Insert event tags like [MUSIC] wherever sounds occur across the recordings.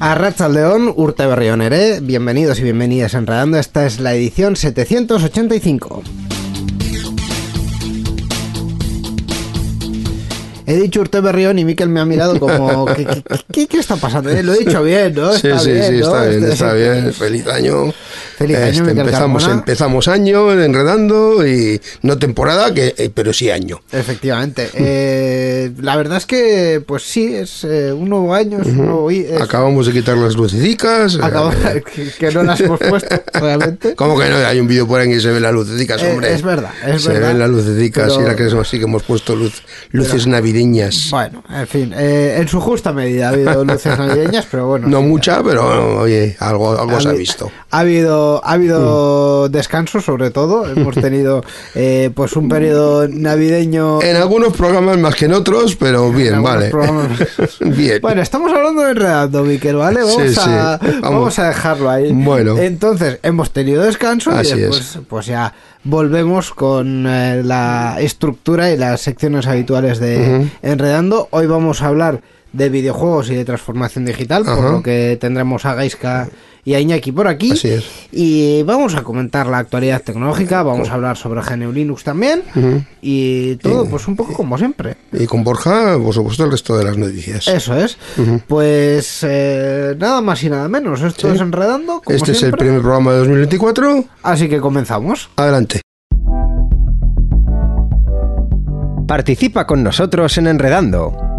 A León, Urte Berrionere, bienvenidos y bienvenidas a Enredando, esta es la edición 785. He dicho Urte Berrión y Miquel me ha mirado como, ¿qué, qué, está pasando? Eh, lo he dicho bien, ¿no? sí, sí, sí, está bien, está bien. Feliz año. Feliz año, este, empezamos, empezamos año enredando y no temporada, que, eh, pero sí año. Efectivamente. Eh, la verdad es que, pues sí, es un nuevo año. Es un nuevo, Acabamos de quitar las lucecicas. [LAUGHS] que, no las hemos puesto, [LAUGHS] realmente. ¿Cómo que no? Hay un vídeo por ahí que se ven las lucecicas, hombre. es verdad, es se verdad. Se ven las lucecicas y la que sí que hemos puesto luz, luces navideñas bueno, en fin, eh, en su justa medida ha habido luces navideñas, pero bueno. No mucha, pero oye, algo, algo se ha visto. Ha habido, ha habido mm. descanso, sobre todo. Hemos tenido eh, pues un periodo navideño. En algunos programas más que en otros, pero bien, vale. [LAUGHS] bien. Bueno, estamos hablando de Enredando, Miquel, ¿vale? Vamos, a, Vamos. a dejarlo ahí. Bueno. Entonces, hemos tenido descanso y después, pues ya volvemos con eh, la estructura y las secciones habituales de Enredando. Hoy vamos a hablar de videojuegos y de transformación digital, por lo que tendremos a Gaiska y a Iñaki por aquí. Así es. Y vamos a comentar la actualidad tecnológica, vamos a hablar sobre GNU Linux también y todo, pues un poco como siempre. Y con Borja, por supuesto, el resto de las noticias. Eso es. Pues eh, nada más y nada menos. Esto es Enredando. este es el primer programa de 2024. Así que comenzamos. Adelante. Participa con nosotros en Enredando.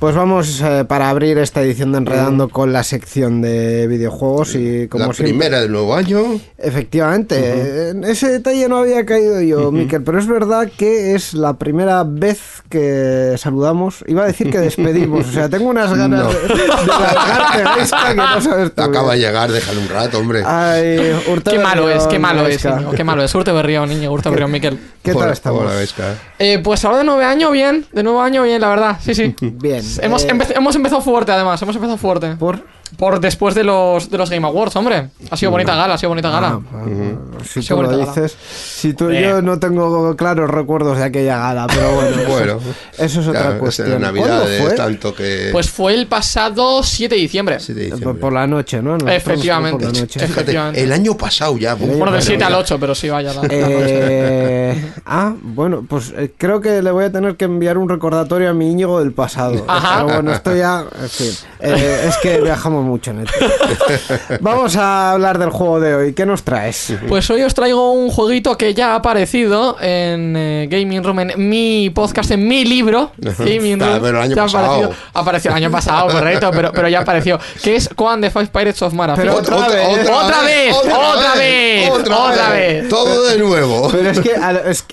Pues vamos eh, para abrir esta edición de Enredando con la sección de videojuegos y como la primera del nuevo año. Efectivamente, en ese detalle no había caído yo, Miquel, pero es verdad que es la primera vez que saludamos. Iba a decir que despedimos, o sea, tengo unas ganas de, de largarte, que no sabes tú. Acaba de llegar, déjale un rato, hombre. Ay, qué malo es, qué malo es, qué malo es. Urte Berrión, niño, Urte Berrión, Miquel. ¿Qué tal estamos? Hola, eh, pues ahora de nuevo año, bien, de nuevo año, bien, la verdad, sí, sí. Bien. Hemos, eh, hemos empezado fuerte, además. Hemos empezado fuerte. ¿Por? Por después de los, de los Game Awards, hombre. Ha sido bonita gala, ha sido bonita gala. Ah, si tú lo dices. Si tú y yo eh. no tengo claros recuerdos de aquella gala, pero bueno. bueno eso es otra cuestión. Es Navidad fue? tanto que. Pues fue el pasado 7 de diciembre. Por, la noche, ¿no? Efectivamente. Efectivamente. el año pasado ya. bueno, del 7 al 8, pero sí, vaya. eh, ah, bueno, pues eh, creo que le voy a tener que enviar un recordatorio a mi Íñigo del pasado. Ajá. Pero bueno, esto ya. En fin. Eh, es que viajamos mucho en esto. [LAUGHS] Vamos a hablar del juego de hoy. ¿Qué nos traes? Pues hoy os traigo un jueguito que ya ha aparecido en eh, Gaming Room, en mi podcast, en mi libro. [LAUGHS] Gaming Room. Pero el año pasado. Apareció el año pasado, correcto, pero, pero ya apareció. Que es Coan the Five Pirates of Mara. Pero otra, vez, otra, vez, otra vez, otra vez. Todo de nuevo. Pero es que,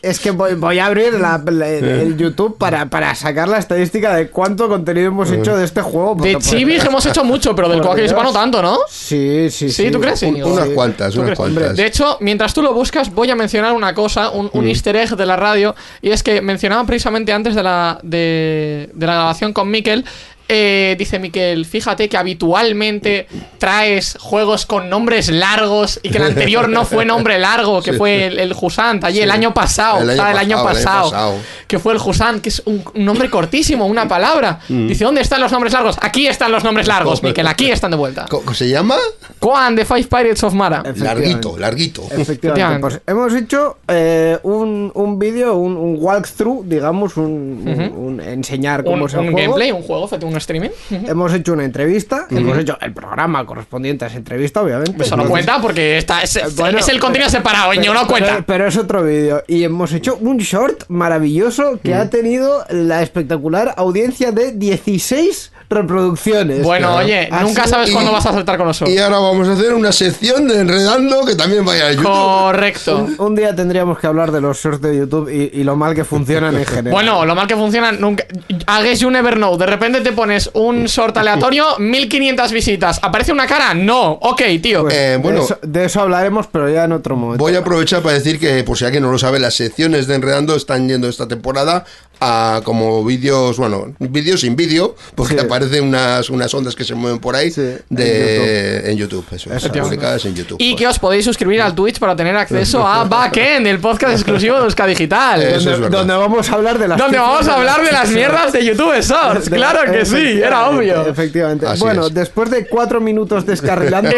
es, que voy, a abrir el, YouTube para, para sacar la estadística de cuánto contenido hemos hecho de este juego. De Chibi hemos hecho mucho, pero del Coa que no tanto, ¿no? Sí, sí, sí. tú crees? unas cuantas, unas cuantas. De hecho, mientras tú lo buscas, voy a mencionar una cosa, un, mm. easter egg de la radio, y es que mencionaba precisamente antes de la, de, de la grabación con Mikel eh, dice Miquel, fíjate que habitualmente traes juegos con nombres largos y que el anterior no fue nombre largo, que fue el, el Jusant, allí el, año pasado, el, año, pasado, que fue el Jusant, que es un, nombre cortísimo, una palabra. Mm. Dice, ¿dónde están los nombres largos? Aquí están los nombres largos, [LAUGHS] Miquel, aquí están de vuelta. ¿Cómo se llama? Quan the Five Pirates of Mara. Larguito, larguito. Efectivamente. Pues hemos hecho eh, un, un vídeo, un, walkthrough, digamos, un, enseñar cómo se un gameplay, un juego, un streaming. Hemos hecho una entrevista, hemos hecho el programa correspondiente a esa entrevista, obviamente. Eso no cuenta porque está, es, el contenido separado, pero, no cuenta. Pero, es otro vídeo. Y hemos hecho un short maravilloso que ha tenido la espectacular audiencia de 16 reproducciones. Bueno, oye, nunca sabes cuándo vas a saltar con nosotros. Y ahora vamos a hacer una sección de Enredando que también vaya a YouTube. Correcto. Un, día tendríamos que hablar de los shorts de YouTube y, lo mal que funcionan en [LAUGHS] general. Bueno, lo mal que funcionan nunca. Hagues you never know. De repente te pones un short aleatorio, 1500 visitas. ¿Aparece una cara? No. Ok, tío. Pues eh, bueno, de eso, hablaremos, pero ya en otro momento. Voy a aprovechar para decir que, por si alguien no lo sabe, las secciones de Enredando están yendo esta temporada a como vídeos, bueno, vídeos sin vídeo, porque aparecen unas, unas ondas que se mueven por ahí de, en YouTube. eso, publicadas en YouTube. Y que os podéis suscribir al Twitch para tener acceso a [LAUGHS] Backend, el podcast exclusivo de Euska Digital. donde, vamos a hablar de las Donde vamos a hablar de las mierdas de YouTube Shorts. claro que sí, era obvio. Efectivamente. bueno, después de cuatro minutos descarrilando. [LAUGHS]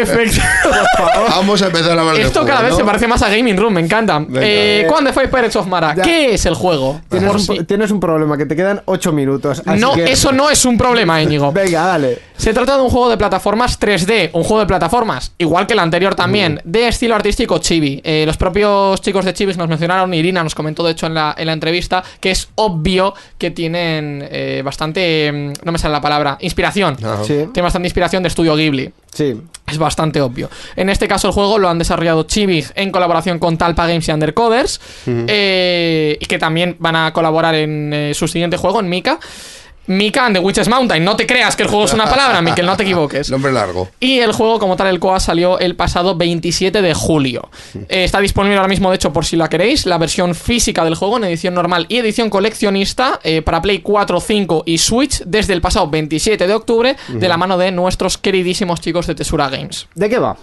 Vamos a empezar a hablar Esto cada vez se parece más a Gaming Room, me encanta. Eh, ¿Cuándo fue Pirates of Mara? ¿Qué es el juego? ¿Tienes, un problema, que te quedan 8 minutos. no, eso no es un problema, Íñigo. [LAUGHS] Venga, dale. Se trata de un juego de plataformas 3D, un juego de plataformas, igual que el anterior también, de estilo artístico chibi. Eh, los propios chicos de Chibi nos mencionaron, Irina nos comentó de hecho en la, en la entrevista, que es obvio que tienen eh, bastante, mm, no me sale la palabra, inspiración. Tiene bastante inspiración de estudio Ghibli. Sí. Es bastante obvio. En este caso, el juego lo han desarrollado Chibi en colaboración con Talpa Games y Undercoders. Eh, y que también van a colaborar en eh, su siguiente juego, en Mika. Mika and the Witches Mountain. No te creas que el juego es una palabra, Mikel, no te equivoques. [LAUGHS] Nombre largo. Y el juego, como tal, el COA salió el pasado 27 de julio. Eh, está disponible ahora mismo, de hecho, por si la queréis, la versión física del juego en edición normal y edición coleccionista eh, para Play 4, 5 y Switch desde el pasado 27 de octubre, de la mano de nuestros queridísimos chicos de Tesura Games. ¿De qué va?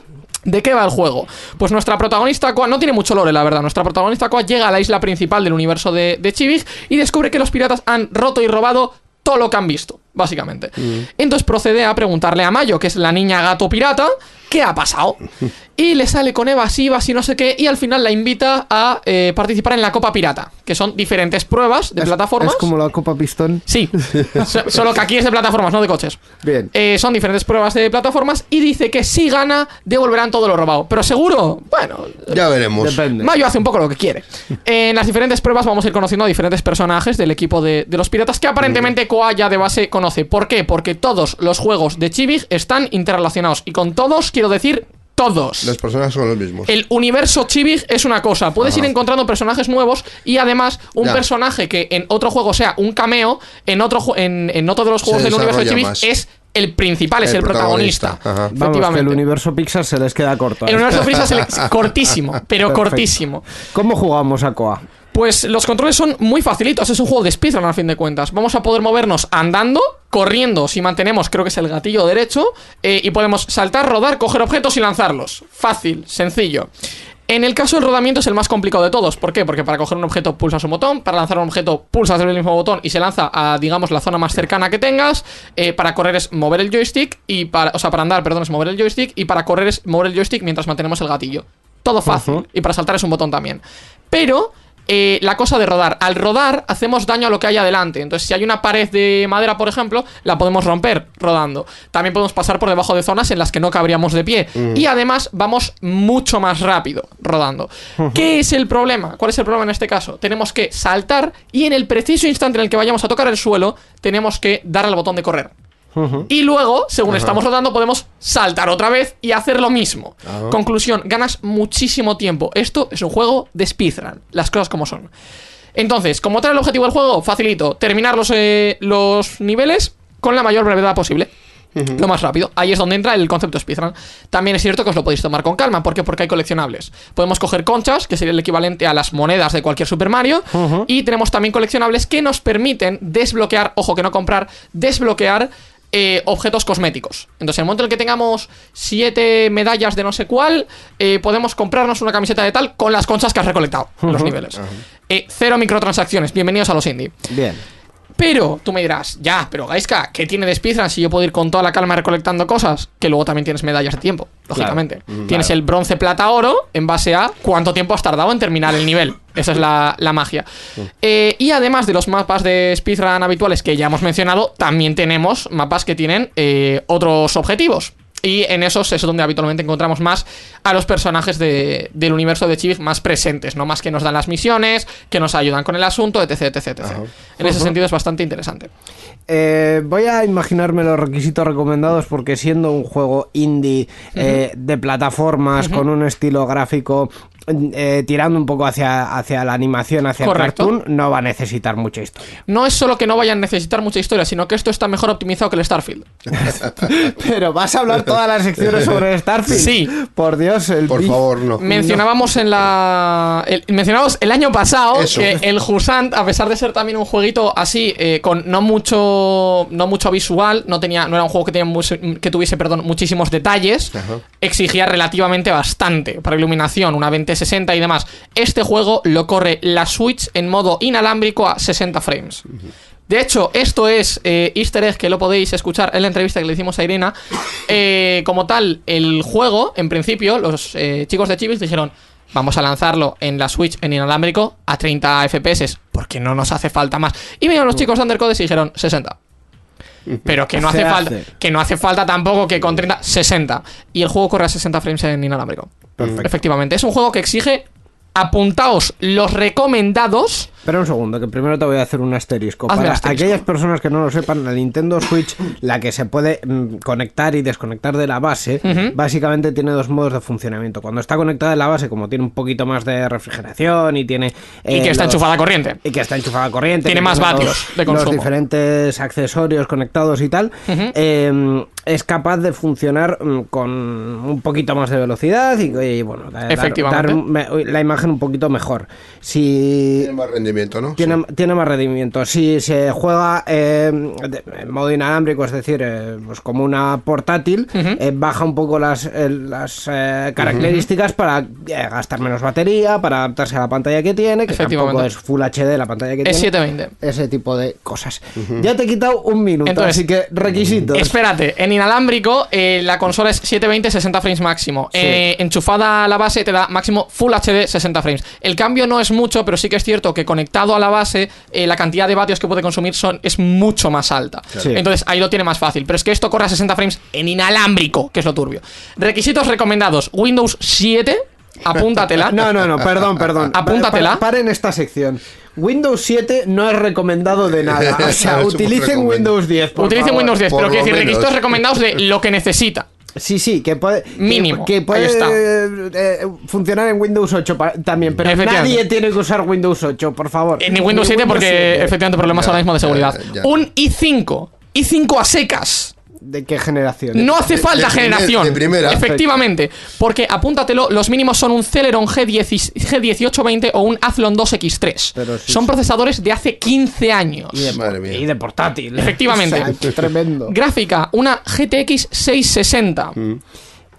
¿De qué va el juego? Pues nuestra protagonista Koa, no tiene mucho lore, la verdad. Nuestra protagonista Koa llega a la isla principal del universo de, de Chibig y descubre que los piratas han roto y robado todo lo que han visto, básicamente. Mm. Entonces procede a preguntarle a Mayo, que es la niña gato pirata, ¿qué ha pasado? [LAUGHS] y le sale con evasivas y no sé qué, y al final la invita a eh, participar en la Copa Pirata, que son diferentes pruebas de plataformas. Es como la Copa Pistón. Sí, [LAUGHS] solo que aquí es de plataformas, no de coches. Bien. Eh, son diferentes pruebas de plataformas y dice que si gana, devolverán todo lo robado. Pero seguro, bueno. Ya veremos. Depende. Mayo hace un poco lo que quiere. en las diferentes pruebas vamos a ir conociendo a diferentes personajes del equipo de, los piratas que aparentemente Koa ya de base conoce. ¿Por qué? Porque todos los juegos de Chibig están interrelacionados. Y con todos quiero decir todos. Las personas son los mismos. El universo Chibig es una cosa. Puedes ir encontrando personajes nuevos y además un personaje que en otro juego sea un cameo, en otro, en, en otro de los juegos del universo de Chibig es el principal, es el, protagonista. Efectivamente. el universo Pixar se les queda corto. El universo Pixar se les... [LAUGHS] cortísimo, pero cortísimo. ¿Cómo jugamos a Koa? Pues los controles son muy facilitos, es un juego de speedrun al fin de cuentas. Vamos a poder movernos andando, corriendo si mantenemos, creo que es el gatillo derecho, eh, y podemos saltar, rodar, coger objetos y lanzarlos. Fácil, sencillo. En el caso del rodamiento es el más complicado de todos. ¿Por qué? Porque para coger un objeto pulsas un botón, para lanzar un objeto pulsas el mismo botón y se lanza a, digamos, la zona más cercana que tengas. Eh, para correr es mover el joystick y para, o sea, para andar, perdón, es mover el joystick y para correr es mover el joystick mientras mantenemos el gatillo. Todo fácil. Y para saltar es un botón también. Pero eh, la cosa de rodar. Al rodar hacemos daño a lo que hay adelante. Entonces, si hay una pared de madera, por ejemplo, la podemos romper rodando. También podemos pasar por debajo de zonas en las que no cabríamos de pie. Y además vamos mucho más rápido rodando. ¿Qué es el problema? ¿Cuál es el problema en este caso? Tenemos que saltar y en el preciso instante en el que vayamos a tocar el suelo, tenemos que dar al botón de correr. Y luego, según estamos rodando, podemos saltar otra vez y hacer lo mismo. Conclusión, ganas muchísimo tiempo. Esto es un juego de speedrun, las cosas como son. Entonces, como tal el objetivo del juego, facilito, terminar los, eh, los niveles con la mayor brevedad posible. Lo más rápido. Ahí es donde entra el concepto speedrun. También es cierto que os lo podéis tomar con calma. ¿Por qué? Porque hay coleccionables. Podemos coger conchas, que sería el equivalente a las monedas de cualquier Super Mario. Y tenemos también coleccionables que nos permiten desbloquear, ojo que no comprar, desbloquear eh, objetos cosméticos. Entonces, en el momento en el que tengamos siete medallas de no sé cuál, eh, podemos comprarnos una camiseta de tal con las conchas que has recolectado en los niveles. Eh, cero microtransacciones. Bienvenidos a los indie. Bien. Pero tú me dirás, ya, pero Gaiska, ¿qué tiene de speedrun si yo puedo ir con toda la calma recolectando cosas? Que luego también tienes medallas de tiempo, lógicamente. tienes el bronce, plata, oro en base a cuánto tiempo has tardado en terminar el nivel. Esa es la, la magia. Eh, y además de los mapas de speedrun habituales que ya hemos mencionado, también tenemos mapas que tienen eh, otros objetivos. Y en esos es donde habitualmente encontramos más a los personajes de- del universo de Chibi más presentes, ¿no? Más que nos dan las misiones, que nos ayudan con el asunto, etc, etc, etc. En ese sentido es bastante interesante. Eh, voy a imaginarme los requisitos recomendados porque siendo un juego indie eh, de plataformas con un estilo gráfico eh, tirando un poco hacia, hacia la animación, hacia Correcto. el cartoon, no va a necesitar mucha historia. No es solo que no vayan a necesitar mucha historia, sino que esto está mejor optimizado que el Starfield. [LAUGHS] Pero vas a hablar todas las secciones sobre Starfield. Sí. Por Dios, el Por favor, no. Mencionábamos en la. el- mencionábamos el año pasado Eso. que el Husant, a pesar de ser también un jueguito así, eh, con no mucho. no mucho visual, no tenía. no era un juego que tenía que tuviese, perdón, muchísimos detalles. Exigía relativamente bastante para iluminación, una 2060 y demás. Este juego lo corre la Switch en modo inalámbrico a 60 frames. De hecho, esto es eh, easter egg que lo podéis escuchar en la entrevista que le hicimos a Irina. [COUGHS] Eh, como tal, el juego, en principio, los eh, chicos de Chibis dijeron, vamos a lanzarlo en la Switch en inalámbrico a 30 FPS, porque no nos hace falta más. Y vinieron los chicos de Undercodes y dijeron 60. [LAUGHS] Pero que no hace, hace. falta que no hace falta tampoco que con 30 60 y el juego corre a 60 frames en inalámbrico. Efectivamente, es un juego que exige apuntaos los recomendados Espera un segundo, que primero te voy a hacer un asterisco. Hazme Para asterisco. aquellas personas que no lo sepan, la Nintendo Switch, la que se puede mm, conectar y desconectar de la base, básicamente tiene dos modos de funcionamiento. Cuando está conectada de la base, como tiene un poquito más de refrigeración y tiene... y eh, que está los- enchufada a corriente. Y que está enchufada a corriente. Tiene más los- vatios de Los consumo. diferentes accesorios conectados y tal. eh, es capaz de funcionar mm, con un poquito más de velocidad y, y, bueno, da- dar- Efectivamente. dar me- la imagen un poquito mejor. Si Tiene más rendimiento, ¿no? tiene, Sí. tiene más rendimiento. Si se juega eh, en modo inalámbrico, es decir, eh, pues como una portátil, eh, baja un poco las, eh, las eh, características para eh, gastar menos batería, para adaptarse a la pantalla que tiene, que Efectivamente. tampoco es Full HD la pantalla que Es tiene. 720. Ese tipo de cosas. Ya te he quitado un minuto, Entonces, así que requisitos. Espérate, en inalámbrico eh, la consola es 720 60 frames máximo. Sí. Eh, enchufada a la base te da máximo Full HD 60 frames. El cambio no es mucho, pero sí que es cierto que conectado a la base eh, la cantidad de vatios que puede consumir son, es mucho más alta. Sí. Entonces ahí lo tiene más fácil. Pero es que esto corre a 60 frames en inalámbrico, que es lo turbio. Requisitos recomendados: Windows 7, [LAUGHS] apúntatela. No, no, no, perdón, perdón. Apúntatela. Pa- pa- Paren esta sección. Windows 7 no es recomendado de nada. [LAUGHS] O sea, utilicen. Windows 10. por Utilicen favor. Windows 10, por pero quiero decir, menos. requisitos recomendados de lo que necesita. Sí, sí, que puede. Mínimo, Que, que puede está. eh, eh, funcionar en Windows 8 pa- también, pero nadie tiene que usar Windows 8, por favor. En Windows 7 porque 7. efectivamente problemas Ya, ahora mismo de ya, seguridad. ya. Un i5. i5 a secas. ¿De qué generación? No hace de falta primer- generación. de primera. Efectivamente. Porque apúntatelo, los mínimos son un Celeron G10 G1820 o un Athlon 2X3. Pero sí, son sí. procesadores de hace 15 años. Y de, Madre mía. y de portátil. Efectivamente. [LAUGHS] O sea, tremendo. Gráfica, una GTX 660.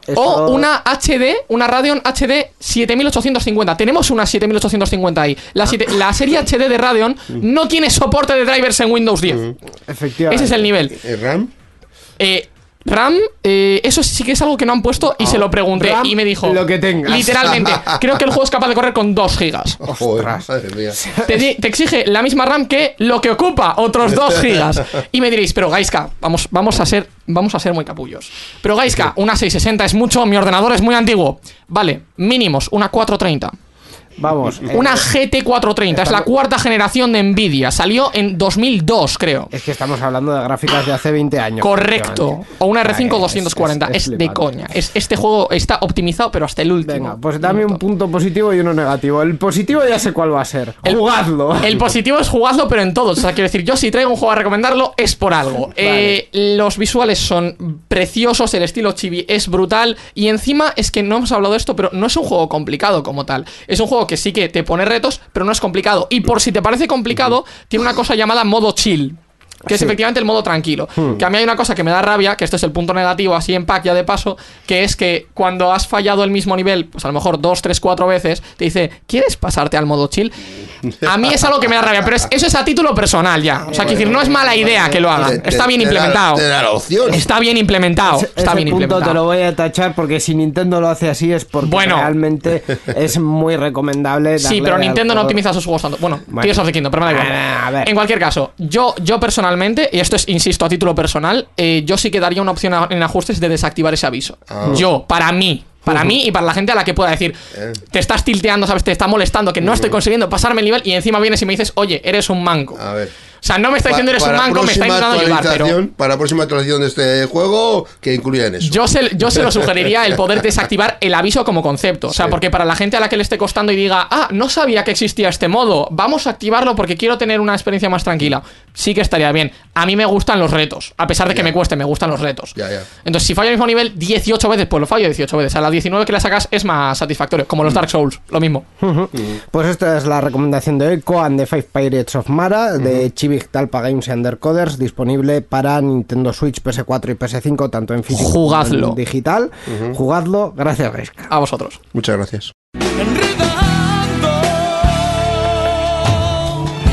Esto- O una HD, una Radeon HD 7850. Tenemos una 7850 ahí. La, siete- la serie HD de Radeon no tiene soporte de drivers en Windows 10. Efectivamente. Ese es el nivel. ¿Eh, RAM? Eh, RAM, eh, eso sí que es algo que no han puesto y se lo pregunté RAM, y me dijo... lo que tengas. Literalmente, [LAUGHS] creo que el juego es capaz de correr con 2 gigas. Joder, madre mía. Te, di- te exige la misma RAM que lo que ocupa, otros 2 [LAUGHS] gigas. Y me diréis, pero Gaiska, vamos, vamos, a ser, vamos a ser muy capullos. Pero Gaiska, una 660 es mucho, mi ordenador es muy antiguo. Vale, mínimos, una 430. Vamos. eh, Una GT430, es la cuarta generación de Nvidia. Salió en 2002, creo. Es que estamos hablando de gráficas de hace 20 años. Correcto. O una R5 Es- 240. es- es Es, de flipante. coña. Es, este juego está optimizado, pero hasta el último. Venga, pues dame un punto positivo y uno negativo. El positivo ya sé cuál va a ser. El- Jugadlo. El positivo es jugarlo, pero en todos. O sea, quiero decir, yo si traigo un juego a recomendarlo es por algo. Eh, los visuales son preciosos, el estilo chibi es brutal. Y encima es que no hemos hablado de esto, pero no es un juego complicado como tal. Es un juego que sí que te pone retos, pero no es complicado. Y por si te parece complicado, tiene una cosa llamada modo chill. Que es Sí. efectivamente el modo tranquilo. Que a mí hay una cosa que me da rabia, que este es el punto negativo, así en pack ya de paso, que es que cuando has fallado el mismo nivel, pues a lo mejor dos, tres, cuatro veces, te dice, ¿quieres pasarte al modo chill? A mí es algo que me da rabia, pero es- eso es a título personal ya. O sea, quiero decir, no es mala idea que lo hagan. Está bien implementado. Te da la opción. Está bien implementado. Ese- Está ese bien punto te lo voy a tachar porque si Nintendo lo hace así es porque Bueno. realmente [LAUGHS] es muy recomendable. Sí, pero Nintendo no optimiza sus juegos tanto. Bueno, Bueno. Tears of the Kingdom, pero me da igual. Ah, a ver. En cualquier caso, yo, yo personalmente, y esto es, insisto, a título personal, eh, yo sí que daría una opción en ajustes de desactivar ese aviso. Ah. Yo, para mí. Para mí y para la gente a la que pueda decir, Eh. te estás tilteando, ¿sabes? Te está molestando, que no estoy consiguiendo pasarme el nivel y encima vienes y me dices, oye, eres un manco. A ver. O sea, no me está diciendo eres un manco, me está intentando ayudar, pero Para la próxima actualización de este juego, que incluyan eso. yo se, yo se lo sugeriría el poder [LAUGHS] desactivar el aviso como concepto. O sea, Sí. porque para la gente a la que le esté costando y diga, ah, no sabía que existía este modo, vamos a activarlo porque quiero tener una experiencia más tranquila. Sí que estaría bien. A mí me gustan los retos. A pesar de que me cueste, me gustan los retos. Ya, ya. Entonces, si fallo el mismo nivel 18 veces, pues lo fallo 18 veces. A la 19 que la sacas es más satisfactorio. Como Mm. los Dark Souls, lo mismo. Pues esta es la recomendación de hoy, Coan de Five Pirates of Mara, de Chivik Talpa Games y Undercoders, disponible para Nintendo Switch, PS4 y PS5, tanto en físico Jugadlo. como en digital. Jugadlo, gracias Gaiska. A vosotros. Muchas gracias.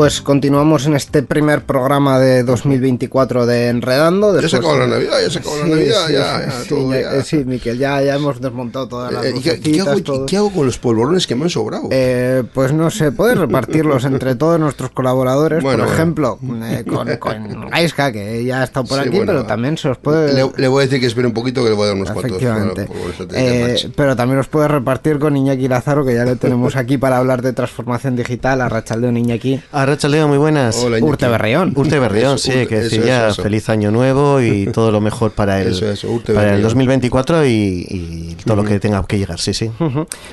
Pues continuamos en este primer programa de 2024 de Enredando. Ya se después- acabó la Navidad, ya se acabó la Navidad, sí, ya, sí, ya, sí, todo ya- ya. sí, Miquel, ya, ya hemos desmontado todas las Eh, ¿y qué, hago, todo. qué hago con los polvorones que me han sobrado? Eh, pues no sé, puedes repartirlos entre todos nuestros colaboradores, Bueno, por bueno. ejemplo, eh, con, con Gaiska, que ya ha estado por Sí, aquí, bueno, pero también se os puede... le, le voy a decir que espere un poquito que le voy a dar unos cuantos. Efectivamente. bueno, Eh, pero también os puedes repartir con Iñaki Lázaro, que ya le tenemos aquí para hablar de transformación digital, a Rachaldeón Iñaki. Arrachaldeo, muy buenas. Hola, Iñaki. Urte Berrión. [LAUGHS] Urte Berrión, sí, Urte, que eso, decir eso, ya eso. feliz año nuevo y [LAUGHS] todo lo mejor para el, Eso, eso, Urte para el Berrión. 2024 y, y todo lo que tenga que llegar, sí, sí.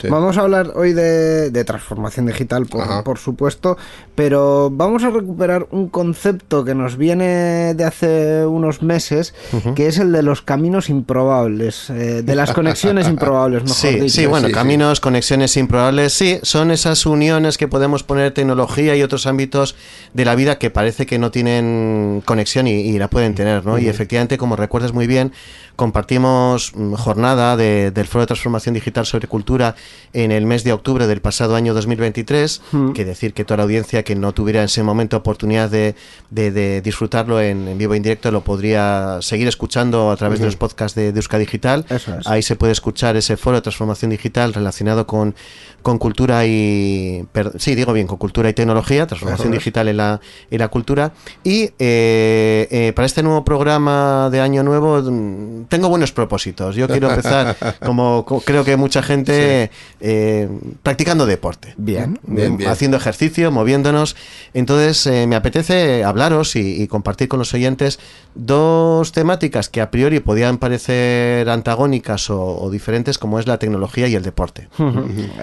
Sí. Vamos a hablar hoy de, de transformación digital, por, por supuesto, pero vamos a recuperar un concepto que nos viene de hace unos meses, que es el de los caminos improbables, eh, de las conexiones [LAUGHS] improbables, mejor Sí, dicho. sí, bueno, sí, sí. caminos, conexiones improbables, sí, son esas uniones que podemos poner tecnología y otros ámbitos de la vida que parece que no tienen conexión y, y la pueden tener, ¿no? Y efectivamente, como recuerdas muy bien, compartimos mm, jornada de- del Foro de Transformación Digital sobre Cultura en el mes de octubre del pasado año 2023, que decir que toda la audiencia que no tuviera en ese momento oportunidad de, de- de disfrutarlo en, en vivo e indirecto lo podría seguir escuchando a través de los podcasts de, Euska Digital. Es. Ahí se puede escuchar ese foro de transformación digital relacionado con, con cultura y... per- sí, digo bien, con cultura y tecnología, transformación digital en la, en la cultura. Y eh, eh, para este nuevo programa de Año Nuevo mm, tengo buenos propósitos. Yo quiero empezar, [LAUGHS] como co- creo que mucha gente, eh, practicando deporte. Bien. Bien, bien. Haciendo ejercicio, moviéndonos. Entonces, eh, me apetece hablaros y, y compartir con los oyentes dos temáticas que a priori podían parecer antagónicas o, o diferentes, como es la tecnología y el deporte. [LAUGHS]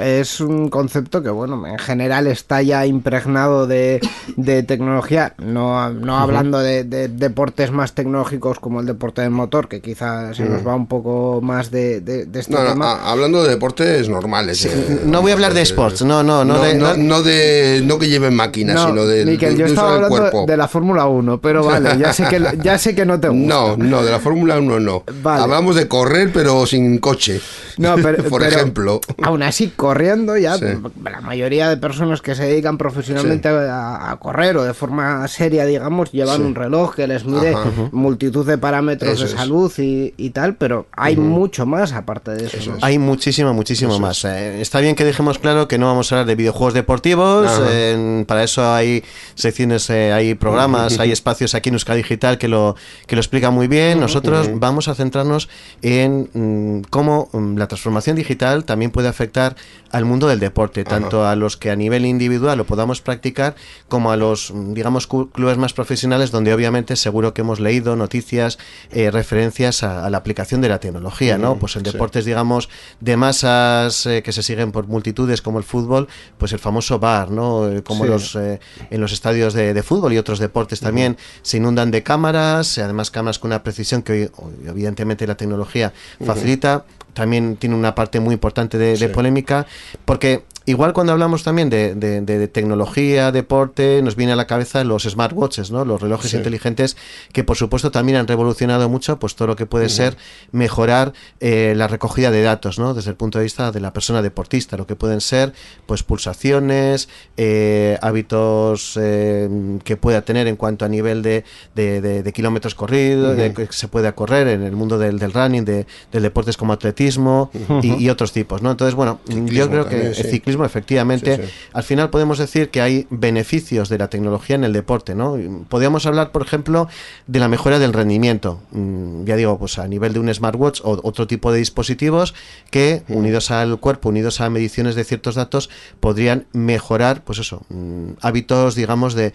Es un concepto que, bueno, en general está ya impregnado de, de tecnología, no, no hablando de, de deportes más tecnológicos como el deporte del motor, que quizá ya se nos va un poco más de, de, este tema. hablando de deportes normales. Eh, no voy a hablar de sports, no, no, no. No, de, no, que lleven máquinas, sino de. yo estaba hablando de la Fórmula 1, pero [LAUGHS] vale, ya sé que, ya sé que no te gusta. No, no, de la Fórmula 1 no. Hablamos de correr, pero sin coche. No, [LAUGHS] pero, por ejemplo. Aún así, corriendo ya, la mayoría de personas que se dedican profesionalmente a, correr o de forma seria, digamos, llevan un reloj que les mide multitud de parámetros de salud y, tal, pero hay mucho más aparte de eso. Hay muchísimo, muchísimo más. Eh, está bien que dejemos claro que no vamos a hablar de videojuegos deportivos, para eso hay secciones, eh, hay programas, hay espacios aquí en Euskadi Digital que lo, que lo explica muy bien. Nosotros vamos a centrarnos en mm, cómo mm, la transformación digital también puede afectar al mundo del deporte, tanto a los que a nivel individual lo podamos practicar, como a los, mm, digamos, clubes más profesionales, donde obviamente seguro que hemos leído noticias, eh, referencias a, la aplicación de la tecnología, ¿no? Pues en deportes, digamos, de masas eh, que se siguen por multitudes como el fútbol, pues el famoso bar, ¿no? Eh, como los en los estadios de, fútbol y otros deportes también se inundan de cámaras, además cámaras con una precisión que hoy, evidentemente la tecnología facilita. También tiene una parte muy importante de, polémica, porque Igual cuando hablamos también de, tecnología, deporte, nos viene a la cabeza los smartwatches, ¿no? Los relojes inteligentes que por supuesto también han revolucionado mucho pues todo lo que puede ser mejorar eh, la recogida de datos, ¿no? Desde el punto de vista de la persona deportista, lo que pueden ser pues pulsaciones, eh, hábitos eh, que pueda tener en cuanto a nivel de, kilómetros corridos, de que se pueda correr en el mundo del, running, de, deportes como atletismo y, otros tipos, ¿no? Entonces, bueno, yo creo que el ciclismo efectivamente, al final podemos decir que hay beneficios de la tecnología en el deporte, ¿no? Podríamos hablar, por ejemplo, de la mejora del rendimiento, mm, ya digo, pues a nivel de un smartwatch o otro tipo de dispositivos que, mm. unidos al cuerpo, unidos a mediciones de ciertos datos, podrían mejorar, pues eso, mm, hábitos, digamos, de,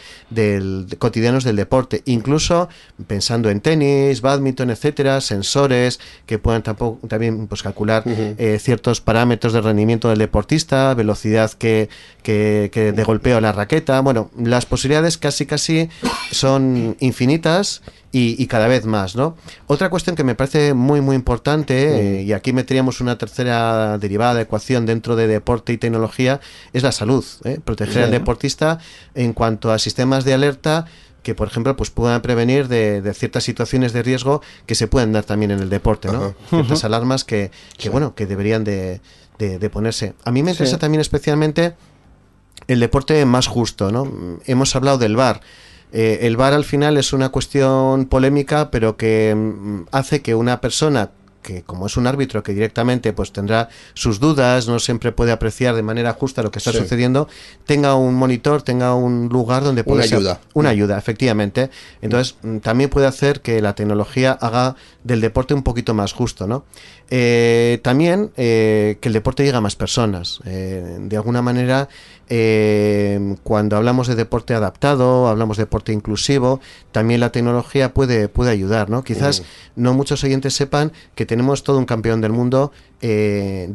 cotidianos del deporte, incluso pensando en tenis, badminton, etcétera, sensores que puedan tampoco, también pues calcular eh, ciertos parámetros de rendimiento del deportista, velocidad que, que, de golpeo a la raqueta. Bueno, las posibilidades casi casi son infinitas y, cada vez más, ¿no? Otra cuestión que me parece muy muy importante, eh, y aquí meteríamos una tercera derivada de ecuación dentro de deporte y tecnología, es la salud. ¿eh? Proteger al deportista en cuanto a sistemas de alerta que por ejemplo pues puedan prevenir de, ciertas situaciones de riesgo que se pueden dar también en el deporte, ¿no? Ciertas alarmas que, que bueno, que deberían de, de, ponerse. A mí me interesa también especialmente el deporte más justo, ¿no? Hemos hablado del VAR. Eh, el VAR al final es una cuestión polémica, pero que mm, hace que una persona que como es un árbitro que directamente pues tendrá sus dudas, no siempre puede apreciar de manera justa lo que está sucediendo, tenga un monitor, tenga un lugar donde pueda una ayuda, una ayuda, efectivamente. Entonces mm, también puede hacer que la tecnología haga del deporte un poquito más justo, ¿no? Eh, también eh, que el deporte llegue a más personas. Eh, de alguna manera, cuando hablamos de deporte adaptado, hablamos de deporte inclusivo, también la tecnología puede, puede ayudar, ¿no? Quizás no muchos oyentes sepan que tenemos todo un campeón del mundo de,